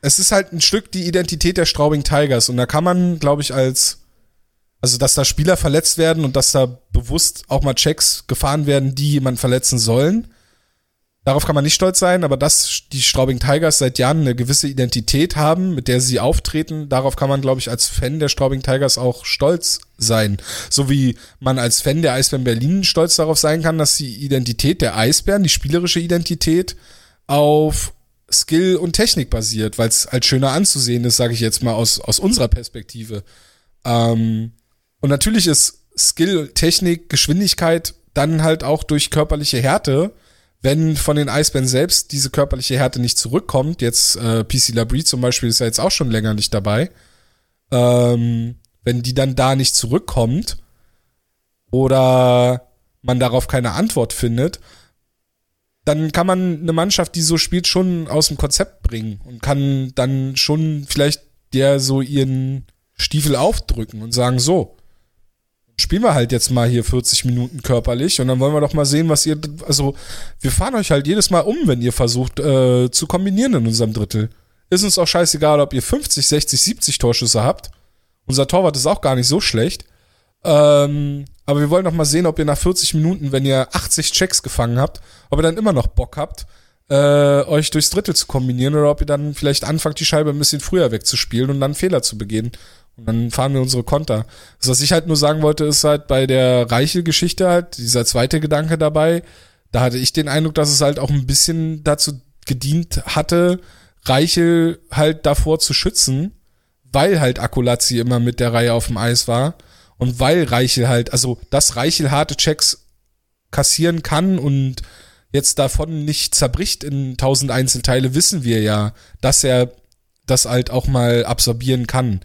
es ist halt ein Stück die Identität der Straubing Tigers und da kann man, glaube ich, als also, dass da Spieler verletzt werden und dass da bewusst auch mal Checks gefahren werden, die jemanden verletzen sollen. Darauf kann man nicht stolz sein, aber dass die Straubing Tigers seit Jahren eine gewisse Identität haben, mit der sie auftreten, darauf kann man, glaube ich, als Fan der Straubing Tigers auch stolz sein. So wie man als Fan der Eisbären Berlin stolz darauf sein kann, dass die Identität der Eisbären, die spielerische Identität, auf Skill und Technik basiert, weil es halt schöner anzusehen ist, sage ich jetzt mal aus, aus unserer Perspektive. Ähm, und natürlich ist Skill, Technik, Geschwindigkeit dann halt auch durch körperliche Härte, wenn von den Eisbären selbst diese körperliche Härte nicht zurückkommt, jetzt äh, PC Labrie zum Beispiel ist ja jetzt auch schon länger nicht dabei, ähm, wenn die dann da nicht zurückkommt oder man darauf keine Antwort findet, dann kann man eine Mannschaft, die so spielt, schon aus dem Konzept bringen und kann dann schon vielleicht der so ihren Stiefel aufdrücken und sagen, so, spielen wir halt jetzt mal hier 40 Minuten körperlich und dann wollen wir doch mal sehen, was ihr, also wir fahren euch halt jedes Mal um, wenn ihr versucht äh, zu kombinieren in unserem Drittel. Ist uns auch scheißegal, ob ihr 50, 60, 70 Torschüsse habt. Unser Torwart ist auch gar nicht so schlecht. Ähm, aber wir wollen doch mal sehen, ob ihr nach 40 Minuten, wenn ihr 80 Checks gefangen habt, ob ihr dann immer noch Bock habt, äh, euch durchs Drittel zu kombinieren oder ob ihr dann vielleicht anfangt, die Scheibe ein bisschen früher wegzuspielen und dann Fehler zu begehen. Und dann fahren wir unsere Konter. Das, was ich halt nur sagen wollte, ist halt bei der Reiche-Geschichte halt, dieser zweite Gedanke dabei, da hatte ich den Eindruck, dass es halt auch ein bisschen dazu gedient hatte, Reichel halt davor zu schützen, weil halt Akulazzi immer mit der Reihe auf dem Eis war und weil Reichel halt, also dass Reichel harte Checks kassieren kann und jetzt davon nicht zerbricht in tausend Einzelteile, wissen wir ja, dass er das halt auch mal absorbieren kann.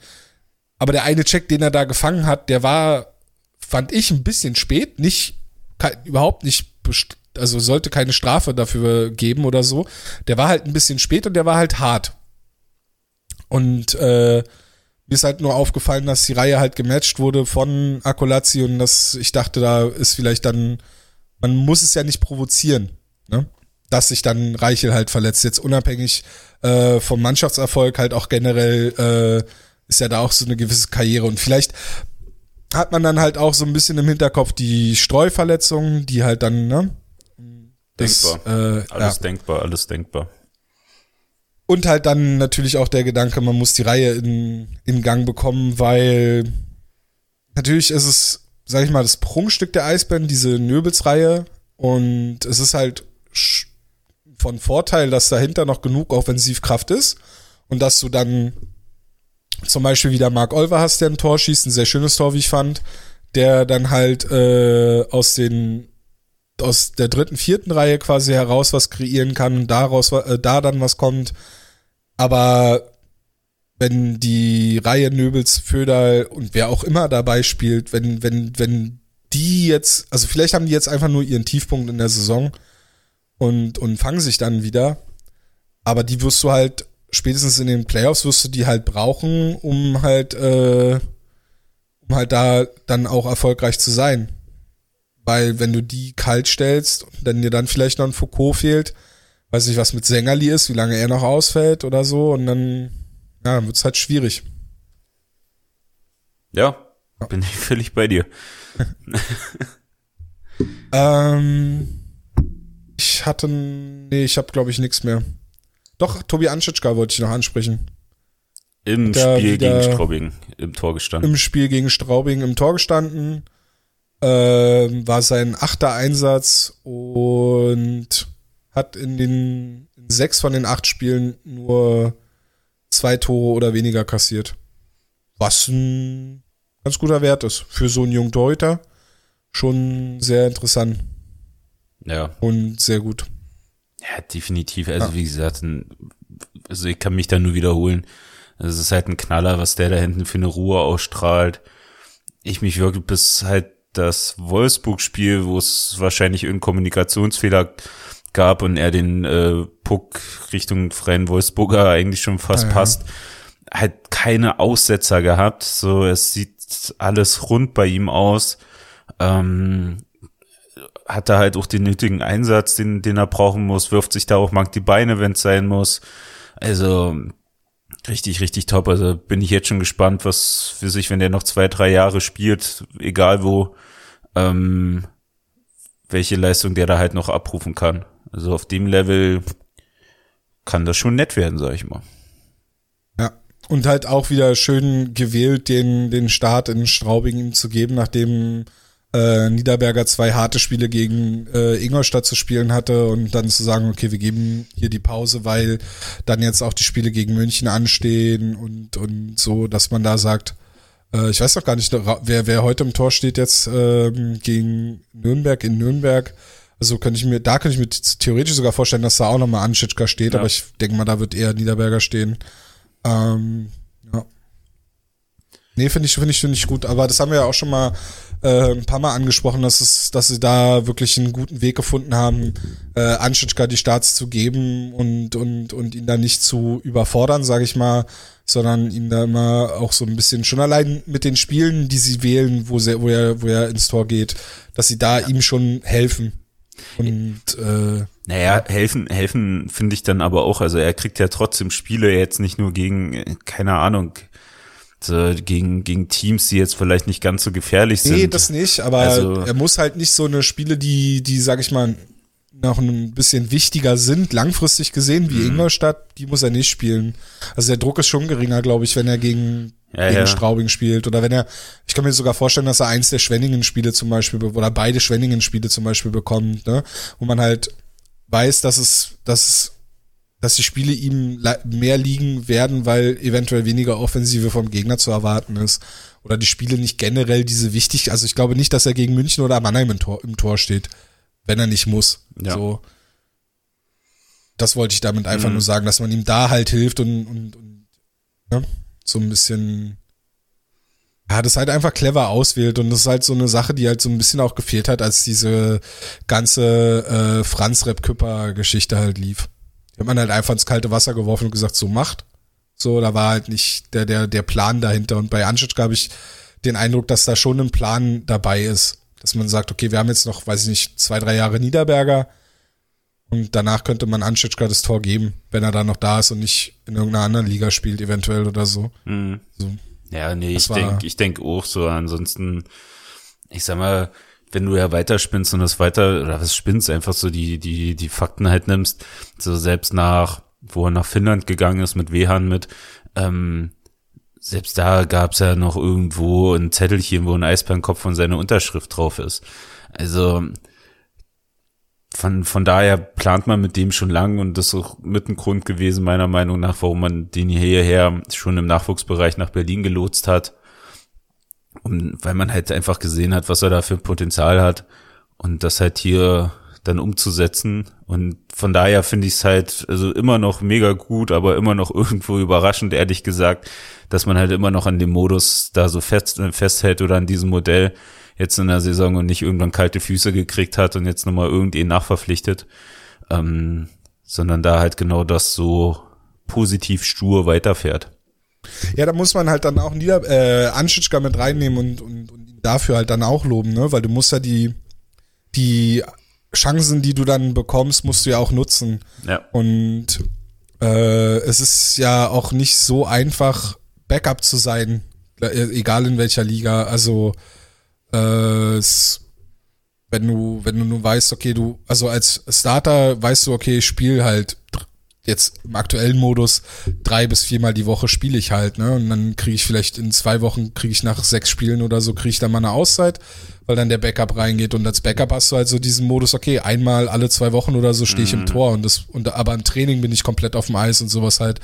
Aber der eine Check, den er da gefangen hat, der war, fand ich, ein bisschen spät, nicht, überhaupt nicht, also sollte keine Strafe dafür geben oder so. Der war halt ein bisschen spät und der war halt hart. Und äh, mir ist halt nur aufgefallen, dass die Reihe halt gematcht wurde von Akolazzi und dass ich dachte, da ist vielleicht dann, man muss es ja nicht provozieren, ne? dass sich dann Reichel halt verletzt. Jetzt unabhängig äh, vom Mannschaftserfolg halt auch generell äh, ist ja da auch so eine gewisse Karriere und vielleicht hat man dann halt auch so ein bisschen im Hinterkopf die Streuverletzungen, die halt dann, ne? Das, denkbar. Äh, alles ja. denkbar, alles denkbar. Und halt dann natürlich auch der Gedanke, man muss die Reihe in, in Gang bekommen, weil natürlich ist es, sag ich mal, das Prunkstück der Eisbären, diese Nöbelsreihe. Und es ist halt von Vorteil, dass dahinter noch genug Offensivkraft ist. Und dass du dann zum Beispiel wieder Mark Olver hast, der ein Tor schießt, ein sehr schönes Tor, wie ich fand, der dann halt äh, aus den aus der dritten, vierten Reihe quasi heraus was kreieren kann und daraus äh, da dann was kommt. Aber wenn die Reihe Nöbels, Föderl und wer auch immer dabei spielt, wenn, wenn, wenn die jetzt, also vielleicht haben die jetzt einfach nur ihren Tiefpunkt in der Saison und, und fangen sich dann wieder. Aber die wirst du halt, spätestens in den Playoffs wirst du die halt brauchen, um halt, äh, um halt da dann auch erfolgreich zu sein. Weil wenn du die kalt stellst und dann dir dann vielleicht noch ein Foucault fehlt, weiß nicht, was mit Sängerli ist, wie lange er noch ausfällt oder so, und dann, ja, dann wird's halt schwierig. Ja, bin ich völlig bei dir. ähm, ich hatte, nee, ich habe glaube ich nichts mehr. Doch, Tobi Anschitschka wollte ich noch ansprechen. Im Spiel gegen Straubing im Tor gestanden. Im Spiel gegen Straubing im Tor gestanden äh, war sein achter Einsatz und hat in den in sechs von den acht Spielen nur zwei Tore oder weniger kassiert. Was ein ganz guter Wert ist für so einen jungen Torhüter. Schon sehr interessant. Ja. Und sehr gut. Ja, definitiv. Also ja. wie gesagt, also ich kann mich da nur wiederholen. Es ist halt ein Knaller, was der da hinten für eine Ruhe ausstrahlt. Ich mich wirklich bis halt das Wolfsburg-Spiel, wo es wahrscheinlich irgendeinen Kommunikationsfehler gab und er den äh, Puck Richtung freien Wolfsburger eigentlich schon fast ja. passt, halt keine Aussetzer gehabt. So, es sieht alles rund bei ihm aus. Ähm, hat er halt auch den nötigen Einsatz, den, den er brauchen muss, wirft sich da auch mag die Beine, wenn es sein muss. Also Richtig, richtig top. Also bin ich jetzt schon gespannt, was für sich, wenn der noch zwei, drei Jahre spielt, egal wo, ähm, welche Leistung der da halt noch abrufen kann. Also auf dem Level kann das schon nett werden, sag ich mal. Ja, und halt auch wieder schön gewählt, den, den Start in Straubing zu geben, nachdem äh, Niederberger zwei harte Spiele gegen äh, Ingolstadt zu spielen hatte und dann zu sagen, okay, wir geben hier die Pause, weil dann jetzt auch die Spiele gegen München anstehen und, und so, dass man da sagt, äh, ich weiß doch gar nicht, wer, wer heute im Tor steht jetzt ähm, gegen Nürnberg in Nürnberg. Also könnte ich mir, da könnte ich mir theoretisch sogar vorstellen, dass da auch nochmal Anschitschka steht, ja. aber ich denke mal, da wird eher Niederberger stehen. Ähm. Nee, finde ich, finde ich, finde ich gut. Aber das haben wir ja auch schon mal äh, ein paar Mal angesprochen, dass es, dass sie da wirklich einen guten Weg gefunden haben, äh, Anschitschka die Starts zu geben und, und, und ihn da nicht zu überfordern, sage ich mal, sondern ihn da immer auch so ein bisschen schon allein mit den Spielen, die sie wählen, wo, sie, wo, er, wo er ins Tor geht, dass sie da ja. ihm schon helfen. Und äh, naja, helfen, helfen finde ich dann aber auch. Also er kriegt ja trotzdem Spiele jetzt nicht nur gegen, keine Ahnung, äh, gegen, gegen Teams, die jetzt vielleicht nicht ganz so gefährlich sind. Nee, das nicht, aber also, er muss halt nicht so eine Spiele, die, die, sag ich mal, noch ein bisschen wichtiger sind, langfristig gesehen, wie mhm. Ingolstadt, die muss er nicht spielen. Also der Druck ist schon geringer, glaube ich, wenn er gegen, ja, gegen ja. Straubing spielt. Oder wenn er, ich kann mir sogar vorstellen, dass er eins der Schwenningen-Spiele zum Beispiel, oder beide Schwenningen-Spiele zum Beispiel bekommt, ne? Wo man halt weiß, dass es, dass es dass die Spiele ihm mehr liegen werden, weil eventuell weniger Offensive vom Gegner zu erwarten ist. Oder die Spiele nicht generell diese wichtig, also ich glaube nicht, dass er gegen München oder Mannheim im Tor, im Tor steht, wenn er nicht muss. Ja. So. Das wollte ich damit einfach mhm. nur sagen, dass man ihm da halt hilft und, und, und ne, so ein bisschen ja, das halt einfach clever auswählt und das ist halt so eine Sache, die halt so ein bisschen auch gefehlt hat, als diese ganze äh, Franz Rep Küpper Geschichte halt lief. Die hat man halt einfach ins kalte Wasser geworfen und gesagt, so macht. So, da war halt nicht der, der, der Plan dahinter. Und bei Anschitsch habe ich den Eindruck, dass da schon ein Plan dabei ist. Dass man sagt, okay, wir haben jetzt noch, weiß ich nicht, zwei, drei Jahre Niederberger. Und danach könnte man Anschitschka das Tor geben, wenn er da noch da ist und nicht in irgendeiner anderen Liga spielt, eventuell oder so. Mhm. so. Ja, nee, ich denke ich denk auch so. Ansonsten, ich sag mal, wenn du ja weiterspinnst und das weiter, oder was spinnst, einfach so die, die, die Fakten halt nimmst, so selbst nach, wo er nach Finnland gegangen ist mit Wehan mit, ähm, selbst da gab's ja noch irgendwo ein Zettelchen, wo ein Eisbärenkopf von seiner Unterschrift drauf ist. Also von, von daher plant man mit dem schon lang und das ist auch mit ein Grund gewesen, meiner Meinung nach, warum man den hierher schon im Nachwuchsbereich nach Berlin gelotst hat um, weil man halt einfach gesehen hat, was er da für Potenzial hat und das halt hier dann umzusetzen. Und von daher finde ich es halt also immer noch mega gut, aber immer noch irgendwo überraschend, ehrlich gesagt, dass man halt immer noch an dem Modus da so fest, festhält oder an diesem Modell jetzt in der Saison und nicht irgendwann kalte Füße gekriegt hat und jetzt nochmal irgendwen nachverpflichtet, ähm, sondern da halt genau das so positiv stur weiterfährt. Ja, da muss man halt dann auch Nieder äh, Anschitschka mit reinnehmen und, und, und ihn dafür halt dann auch loben, ne? Weil du musst ja die, die Chancen, die du dann bekommst, musst du ja auch nutzen. Ja. Und äh, es ist ja auch nicht so einfach, Backup zu sein, äh, egal in welcher Liga. Also äh, es, wenn du, wenn du nur weißt, okay, du, also als Starter weißt du, okay, ich spiel halt jetzt im aktuellen Modus drei bis viermal die Woche spiele ich halt, ne? Und dann kriege ich vielleicht in zwei Wochen, kriege ich nach sechs Spielen oder so, kriege ich dann mal eine Auszeit weil dann der Backup reingeht und als Backup hast du halt so diesen Modus, okay, einmal alle zwei Wochen oder so stehe ich mhm. im Tor und das, und aber im Training bin ich komplett auf dem Eis und sowas halt.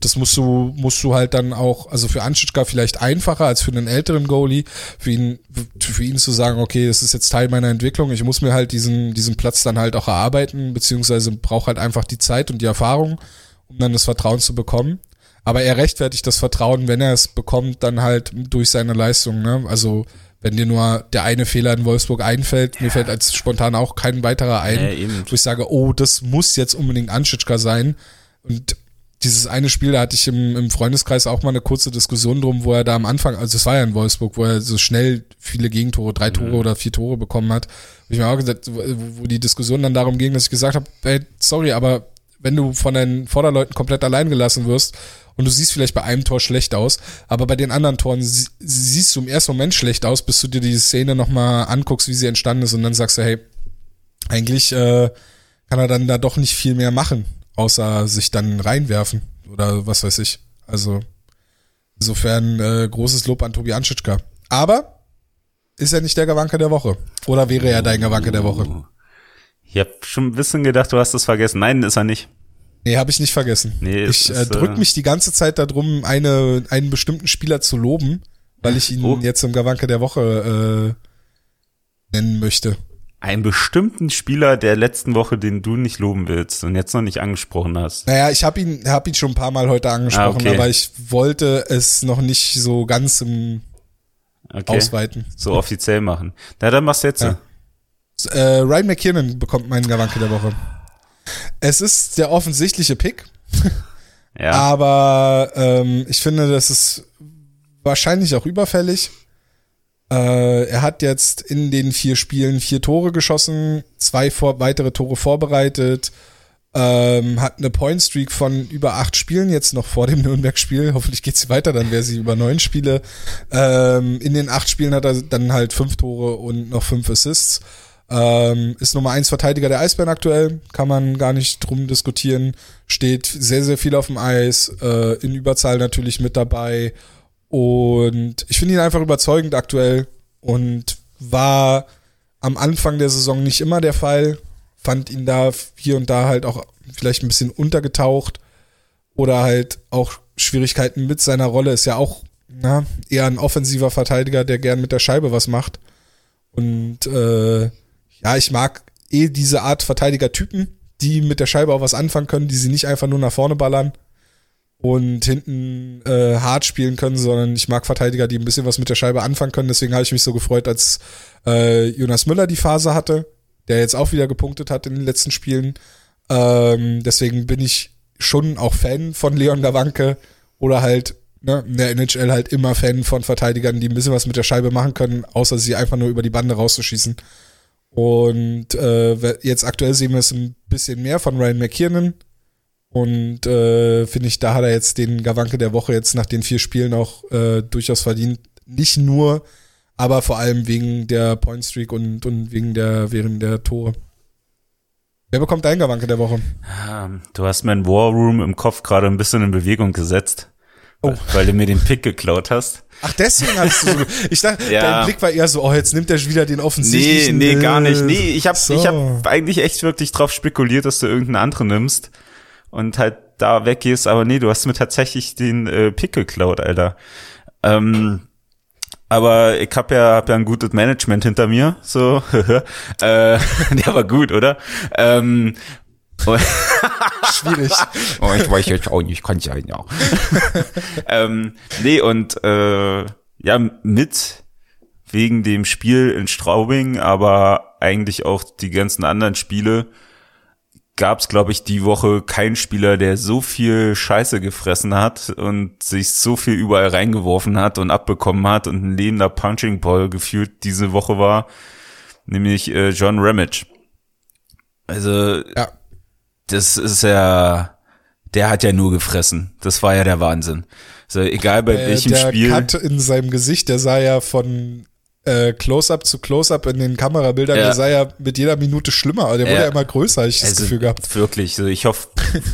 Das musst du, musst du halt dann auch, also für Anschitschka vielleicht einfacher als für einen älteren Goalie, für ihn, für ihn zu sagen, okay, das ist jetzt Teil meiner Entwicklung, ich muss mir halt diesen, diesen Platz dann halt auch erarbeiten, beziehungsweise brauche halt einfach die Zeit und die Erfahrung, um dann das Vertrauen zu bekommen. Aber er rechtfertigt das Vertrauen, wenn er es bekommt, dann halt durch seine Leistung, ne? Also, wenn dir nur der eine Fehler in Wolfsburg einfällt, ja. mir fällt als spontan auch kein weiterer ein, ja, wo ich sage, oh, das muss jetzt unbedingt Anschitschka sein. Und dieses eine Spiel, da hatte ich im, im Freundeskreis auch mal eine kurze Diskussion drum, wo er da am Anfang, also es war ja in Wolfsburg, wo er so schnell viele Gegentore, drei Tore mhm. oder vier Tore bekommen hat. Hab ich mir auch gesagt, wo, wo die Diskussion dann darum ging, dass ich gesagt habe, hey, sorry, aber wenn du von deinen Vorderleuten komplett allein gelassen wirst und du siehst vielleicht bei einem Tor schlecht aus, aber bei den anderen Toren sie, siehst du im ersten Moment schlecht aus, bis du dir die Szene nochmal anguckst, wie sie entstanden ist und dann sagst du, hey, eigentlich äh, kann er dann da doch nicht viel mehr machen, außer sich dann reinwerfen oder was weiß ich. Also insofern äh, großes Lob an Tobi Anschitschka. Aber ist er nicht der Gewanke der Woche? Oder wäre er dein Gewanke der Woche? Ich habe schon ein bisschen gedacht, du hast es vergessen. Nein, ist er nicht. Nee, habe ich nicht vergessen. Nee, ich äh, drück äh, mich die ganze Zeit darum, eine, einen bestimmten Spieler zu loben, weil ich ihn oh. jetzt im Gawanke der Woche äh, nennen möchte. Einen bestimmten Spieler der letzten Woche, den du nicht loben willst und jetzt noch nicht angesprochen hast. Naja, ich habe ihn, hab ihn schon ein paar Mal heute angesprochen, ah, okay. aber ich wollte es noch nicht so ganz im okay. Ausweiten. So offiziell machen. Na, dann machst du jetzt. Ja. Äh, Ryan McKinnon bekommt meinen Gawanke der Woche. Es ist der offensichtliche Pick. ja. Aber ähm, ich finde, das ist wahrscheinlich auch überfällig. Äh, er hat jetzt in den vier Spielen vier Tore geschossen, zwei vor weitere Tore vorbereitet, ähm, hat eine Point Streak von über acht Spielen jetzt noch vor dem Nürnberg-Spiel. Hoffentlich geht sie weiter, dann wäre sie über neun Spiele. Ähm, in den acht Spielen hat er dann halt fünf Tore und noch fünf Assists. Ähm, ist Nummer eins Verteidiger der Eisbären aktuell, kann man gar nicht drum diskutieren. Steht sehr, sehr viel auf dem Eis, äh, in Überzahl natürlich mit dabei. Und ich finde ihn einfach überzeugend aktuell und war am Anfang der Saison nicht immer der Fall. Fand ihn da hier und da halt auch vielleicht ein bisschen untergetaucht oder halt auch Schwierigkeiten mit seiner Rolle. Ist ja auch na, eher ein offensiver Verteidiger, der gern mit der Scheibe was macht. Und äh, ja, ich mag eh diese Art Verteidiger-Typen, die mit der Scheibe auch was anfangen können, die sie nicht einfach nur nach vorne ballern und hinten äh, hart spielen können, sondern ich mag Verteidiger, die ein bisschen was mit der Scheibe anfangen können. Deswegen habe ich mich so gefreut, als äh, Jonas Müller die Phase hatte, der jetzt auch wieder gepunktet hat in den letzten Spielen. Ähm, deswegen bin ich schon auch Fan von Leon Gawanke oder halt ne, in der NHL halt immer Fan von Verteidigern, die ein bisschen was mit der Scheibe machen können, außer sie einfach nur über die Bande rauszuschießen. Und äh, jetzt aktuell sehen wir es ein bisschen mehr von Ryan McKiernan. Und äh, finde ich, da hat er jetzt den Gawanke der Woche jetzt nach den vier Spielen auch äh, durchaus verdient. Nicht nur, aber vor allem wegen der Point Streak und, und wegen der, während der Tore. Wer bekommt dein Gawanke der Woche? Du hast mein War Room im Kopf gerade ein bisschen in Bewegung gesetzt. Oh. Weil du mir den Pick geklaut hast. Ach, deswegen hast du so. Ich dachte, ja. dein Blick war eher so, oh, jetzt nimmt er wieder den offensichtlichen. Nee, nee, gar nicht. Nee, ich habe so. ich hab eigentlich echt wirklich drauf spekuliert, dass du irgendeinen anderen nimmst und halt da weggehst, aber nee, du hast mir tatsächlich den äh, Pick geklaut, Alter. Ähm, aber ich habe ja, hab ja ein gutes Management hinter mir, so. äh, der war gut, oder? Ähm, Schwierig. oh, ich weiß jetzt auch nicht, kann ja ja. ähm, nee, und äh, ja, mit wegen dem Spiel in Straubing, aber eigentlich auch die ganzen anderen Spiele gab es, glaube ich, die Woche keinen Spieler, der so viel Scheiße gefressen hat und sich so viel überall reingeworfen hat und abbekommen hat und ein lebender Punching Ball gefühlt diese Woche war, nämlich äh, John Ramage. Also ja das ist ja, der hat ja nur gefressen. Das war ja der Wahnsinn. So, egal bei äh, welchem der Spiel. Der Cut in seinem Gesicht, der sah ja von äh, Close-up zu Close-up in den Kamerabildern, ja. der sah ja mit jeder Minute schlimmer, der wurde ja, ja immer größer, ich also, das Gefühl gehabt. Wirklich, so ich hoffe,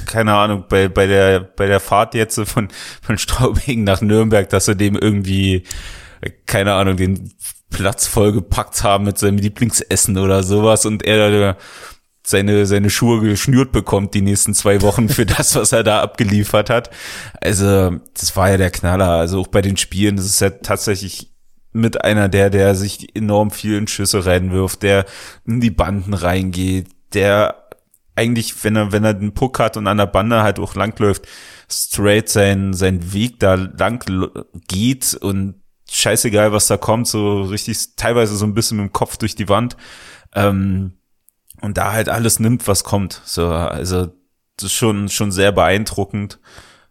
keine Ahnung, bei, bei der, bei der Fahrt jetzt von, von Straubing nach Nürnberg, dass sie dem irgendwie, keine Ahnung, den Platz vollgepackt haben mit seinem Lieblingsessen oder sowas und er, seine, seine Schuhe geschnürt bekommt die nächsten zwei Wochen für das, was er da abgeliefert hat. Also, das war ja der Knaller. Also auch bei den Spielen, das ist ja tatsächlich mit einer der, der sich enorm vielen Schüsse reinwirft, der in die Banden reingeht, der eigentlich, wenn er, wenn er den Puck hat und an der Bande halt auch langläuft, straight sein, sein Weg da lang geht und scheißegal, was da kommt, so richtig, teilweise so ein bisschen mit dem Kopf durch die Wand. Ähm, und da halt alles nimmt, was kommt. So, also das ist schon schon sehr beeindruckend,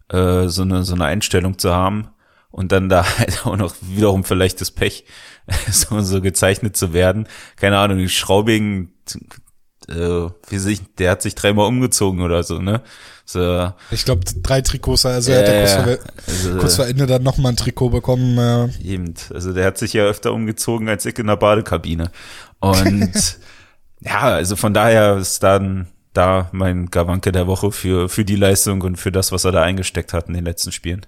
äh, so eine so eine Einstellung zu haben und dann da halt auch noch wiederum vielleicht das Pech, so, so gezeichnet zu werden. Keine Ahnung, die Schraubing, äh, wie sich, der hat sich dreimal umgezogen oder so, ne? So. Ich glaube drei Trikots, also er hat ja kurz, vor, also, kurz vor Ende dann nochmal ein Trikot bekommen. Ja. Eben, also der hat sich ja öfter umgezogen als ich in der Badekabine. Und ja, also von daher ist dann da mein Gawanke der Woche für, für die Leistung und für das, was er da eingesteckt hat in den letzten Spielen.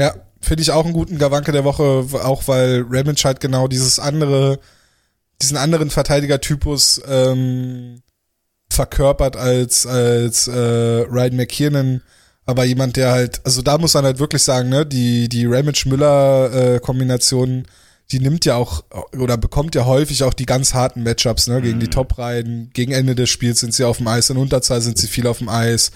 Ja, finde ich auch einen guten Gawanke der Woche, auch weil Ramage halt genau dieses andere, diesen anderen Verteidigertypus ähm, verkörpert als, als äh, Ryan McKiernan, aber jemand, der halt, also da muss man halt wirklich sagen, ne, die, die Ramage-Müller-Kombination äh, die nimmt ja auch oder bekommt ja häufig auch die ganz harten Matchups, ne, gegen mhm. die Top-Reihen. Gegen Ende des Spiels sind sie auf dem Eis, in Unterzahl sind sie viel auf dem Eis.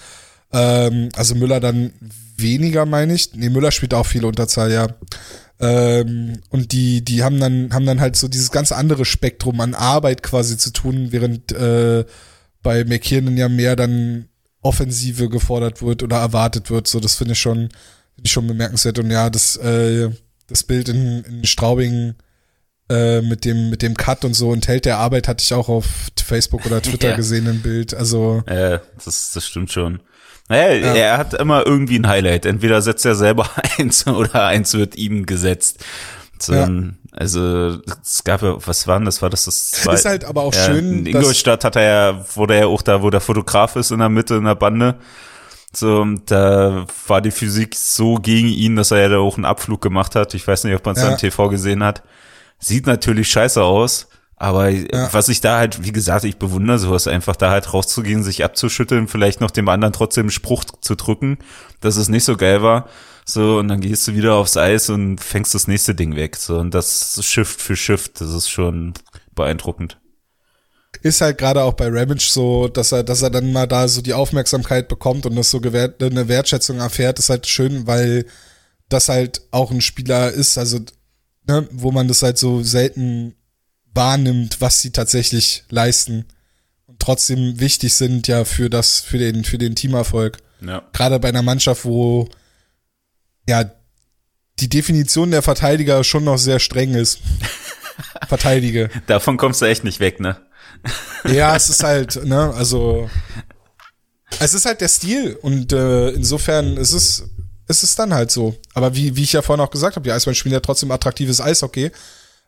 Ähm, also Müller dann weniger, meine ich. Nee, Müller spielt auch viel Unterzahl, ja. Ähm, und die, die haben dann, haben dann halt so dieses ganz andere Spektrum an Arbeit quasi zu tun, während äh, bei McKiernan ja mehr dann Offensive gefordert wird oder erwartet wird. So, das finde ich schon, finde ich schon bemerkenswert. Und ja, das äh, das Bild in, in Straubing äh, mit dem mit dem Cut und so Held der Arbeit hatte ich auch auf Facebook oder Twitter ja. gesehen ein Bild. Also äh, das das stimmt schon. Naja, ja. er hat immer irgendwie ein Highlight. Entweder setzt er selber eins oder eins wird ihm gesetzt. So, ja. Also es gab ja, was war denn das? War das das zwei, Ist halt aber auch ja, schön. In Ingolstadt hat er ja, wurde er ja auch da, wo der Fotograf ist in der Mitte in der Bande. So, da war die Physik so gegen ihn, dass er ja da auch einen Abflug gemacht hat. Ich weiß nicht, ob man es ja. am TV gesehen hat. Sieht natürlich scheiße aus, aber ja. was ich da halt, wie gesagt, ich bewundere sowas einfach, da halt rauszugehen, sich abzuschütteln, vielleicht noch dem anderen trotzdem einen Spruch zu drücken, dass es nicht so geil war. So, und dann gehst du wieder aufs Eis und fängst das nächste Ding weg. So, und das Shift für Shift, das ist schon beeindruckend ist halt gerade auch bei Ramage so, dass er, dass er dann mal da so die Aufmerksamkeit bekommt und das so gewährt, eine Wertschätzung erfährt, ist halt schön, weil das halt auch ein Spieler ist, also ne, wo man das halt so selten wahrnimmt, was sie tatsächlich leisten und trotzdem wichtig sind ja für das, für den, für den Teamerfolg. Ja. Gerade bei einer Mannschaft, wo ja die Definition der Verteidiger schon noch sehr streng ist. Verteidige. Davon kommst du echt nicht weg, ne? Ja, es ist halt, ne, also es ist halt der Stil und äh, insofern ist es, ist es dann halt so. Aber wie, wie ich ja vorhin auch gesagt habe, die Eisbären spielen ja trotzdem attraktives Eishockey.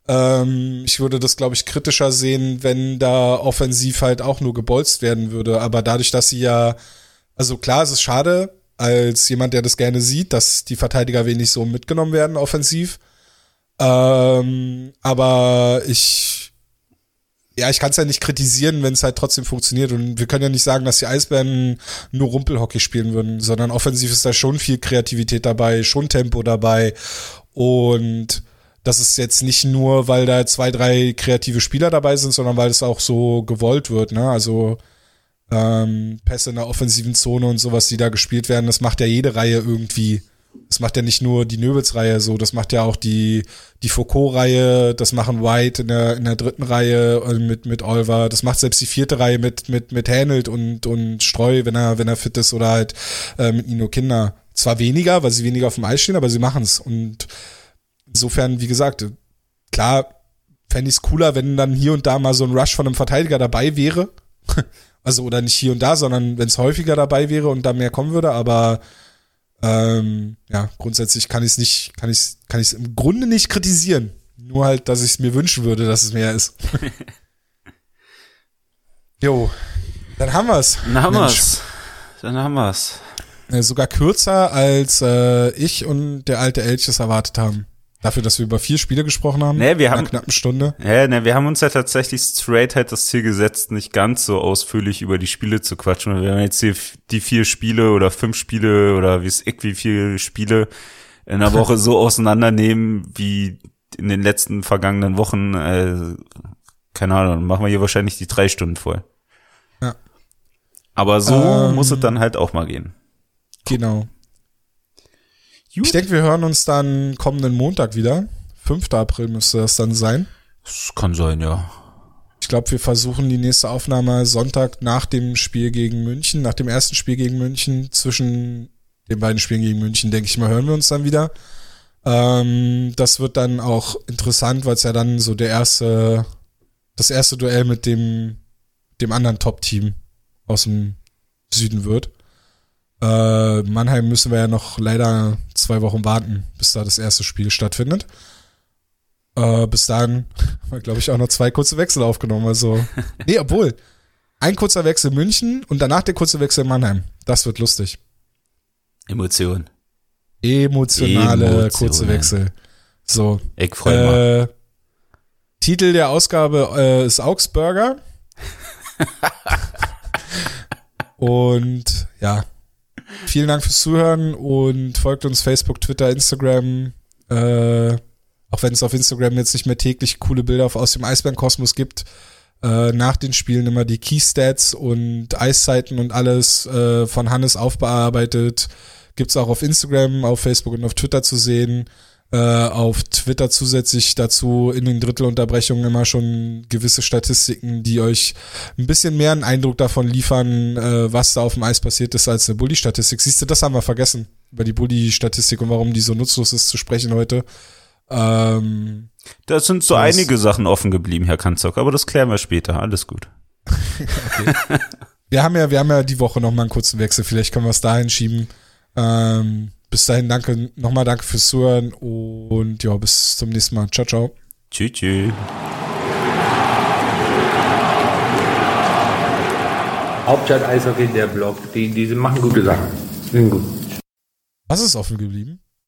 Ähm, ich würde das, glaube ich, kritischer sehen, wenn da offensiv halt auch nur gebolzt werden würde. Aber dadurch, dass sie ja, also klar, es ist schade, als jemand, der das gerne sieht, dass die Verteidiger wenig so mitgenommen werden offensiv. Ähm, aber ich ja, ich kann es ja nicht kritisieren, wenn es halt trotzdem funktioniert. Und wir können ja nicht sagen, dass die Eisbären nur Rumpelhockey spielen würden, sondern offensiv ist da schon viel Kreativität dabei, schon Tempo dabei. Und das ist jetzt nicht nur, weil da zwei, drei kreative Spieler dabei sind, sondern weil es auch so gewollt wird. Ne? Also ähm, Pässe in der offensiven Zone und sowas, die da gespielt werden, das macht ja jede Reihe irgendwie das macht ja nicht nur die Nöbels-Reihe so, das macht ja auch die, die Foucault-Reihe, das machen White in der, in der dritten Reihe äh, mit, mit Olver, das macht selbst die vierte Reihe mit, mit, mit Hänelt und, und Streu, wenn er, wenn er fit ist, oder halt äh, mit Nino Kinder. Zwar weniger, weil sie weniger auf dem Eis stehen, aber sie machen's. Und insofern, wie gesagt, klar, fände ich es cooler, wenn dann hier und da mal so ein Rush von einem Verteidiger dabei wäre. also, oder nicht hier und da, sondern wenn es häufiger dabei wäre und da mehr kommen würde, aber ähm, ja, grundsätzlich kann ich es nicht, kann ich kann ich es im Grunde nicht kritisieren. Nur halt, dass ich es mir wünschen würde, dass es mehr ist. jo, dann haben wir's. Dann haben Mensch. wir's. Dann haben wir's. Äh, sogar kürzer als äh, ich und der alte Elch es erwartet haben. Dafür, dass wir über vier Spiele gesprochen haben. Nee, wir haben einer knappen Stunde. Ja, nee, wir haben uns ja tatsächlich straight halt das Ziel gesetzt, nicht ganz so ausführlich über die Spiele zu quatschen. Wir haben jetzt hier die vier Spiele oder fünf Spiele oder wie es wie viele Spiele in der Woche so auseinandernehmen wie in den letzten vergangenen Wochen. Äh, keine Ahnung, machen wir hier wahrscheinlich die drei Stunden voll. Ja. Aber so ähm, muss es dann halt auch mal gehen. Genau. Gut. Ich denke, wir hören uns dann kommenden Montag wieder. 5. April müsste das dann sein. Das kann sein, ja. Ich glaube, wir versuchen die nächste Aufnahme Sonntag nach dem Spiel gegen München, nach dem ersten Spiel gegen München. Zwischen den beiden Spielen gegen München, denke ich mal, hören wir uns dann wieder. Ähm, das wird dann auch interessant, weil es ja dann so der erste, das erste Duell mit dem, dem anderen Top-Team aus dem Süden wird. Äh, Mannheim müssen wir ja noch leider zwei Wochen warten, bis da das erste Spiel stattfindet. Äh, bis dahin haben wir, glaube ich, auch noch zwei kurze Wechsel aufgenommen. Also, nee, obwohl, ein kurzer Wechsel München und danach der kurze Wechsel Mannheim. Das wird lustig. Emotion. Emotionale Emotionen. kurze Wechsel. So. Ich freue äh, Titel der Ausgabe äh, ist Augsburger. und ja, Vielen Dank fürs Zuhören und folgt uns Facebook, Twitter, Instagram. Äh, auch wenn es auf Instagram jetzt nicht mehr täglich coole Bilder aus dem Eisbärenkosmos gibt. Äh, nach den Spielen immer die Keystats und Eiszeiten und alles äh, von Hannes aufbearbeitet. Gibt's auch auf Instagram, auf Facebook und auf Twitter zu sehen äh, auf Twitter zusätzlich dazu in den Drittelunterbrechungen immer schon gewisse Statistiken, die euch ein bisschen mehr einen Eindruck davon liefern, äh, was da auf dem Eis passiert ist, als eine Bully-Statistik. Siehst du, das haben wir vergessen, über die Bully-Statistik und warum die so nutzlos ist zu sprechen heute. Ähm, da sind so einige Sachen offen geblieben, Herr Kanzock, aber das klären wir später. Alles gut. wir haben ja, wir haben ja die Woche noch mal einen kurzen Wechsel. Vielleicht können wir es dahin schieben. Ähm, bis dahin danke, nochmal danke fürs Zuhören und ja, bis zum nächsten Mal. Ciao, ciao. Tschüss, tschüss. Hauptstadt Eishockey, der Blog, die, die machen gute Sachen. Sind gut. Was ist offen geblieben?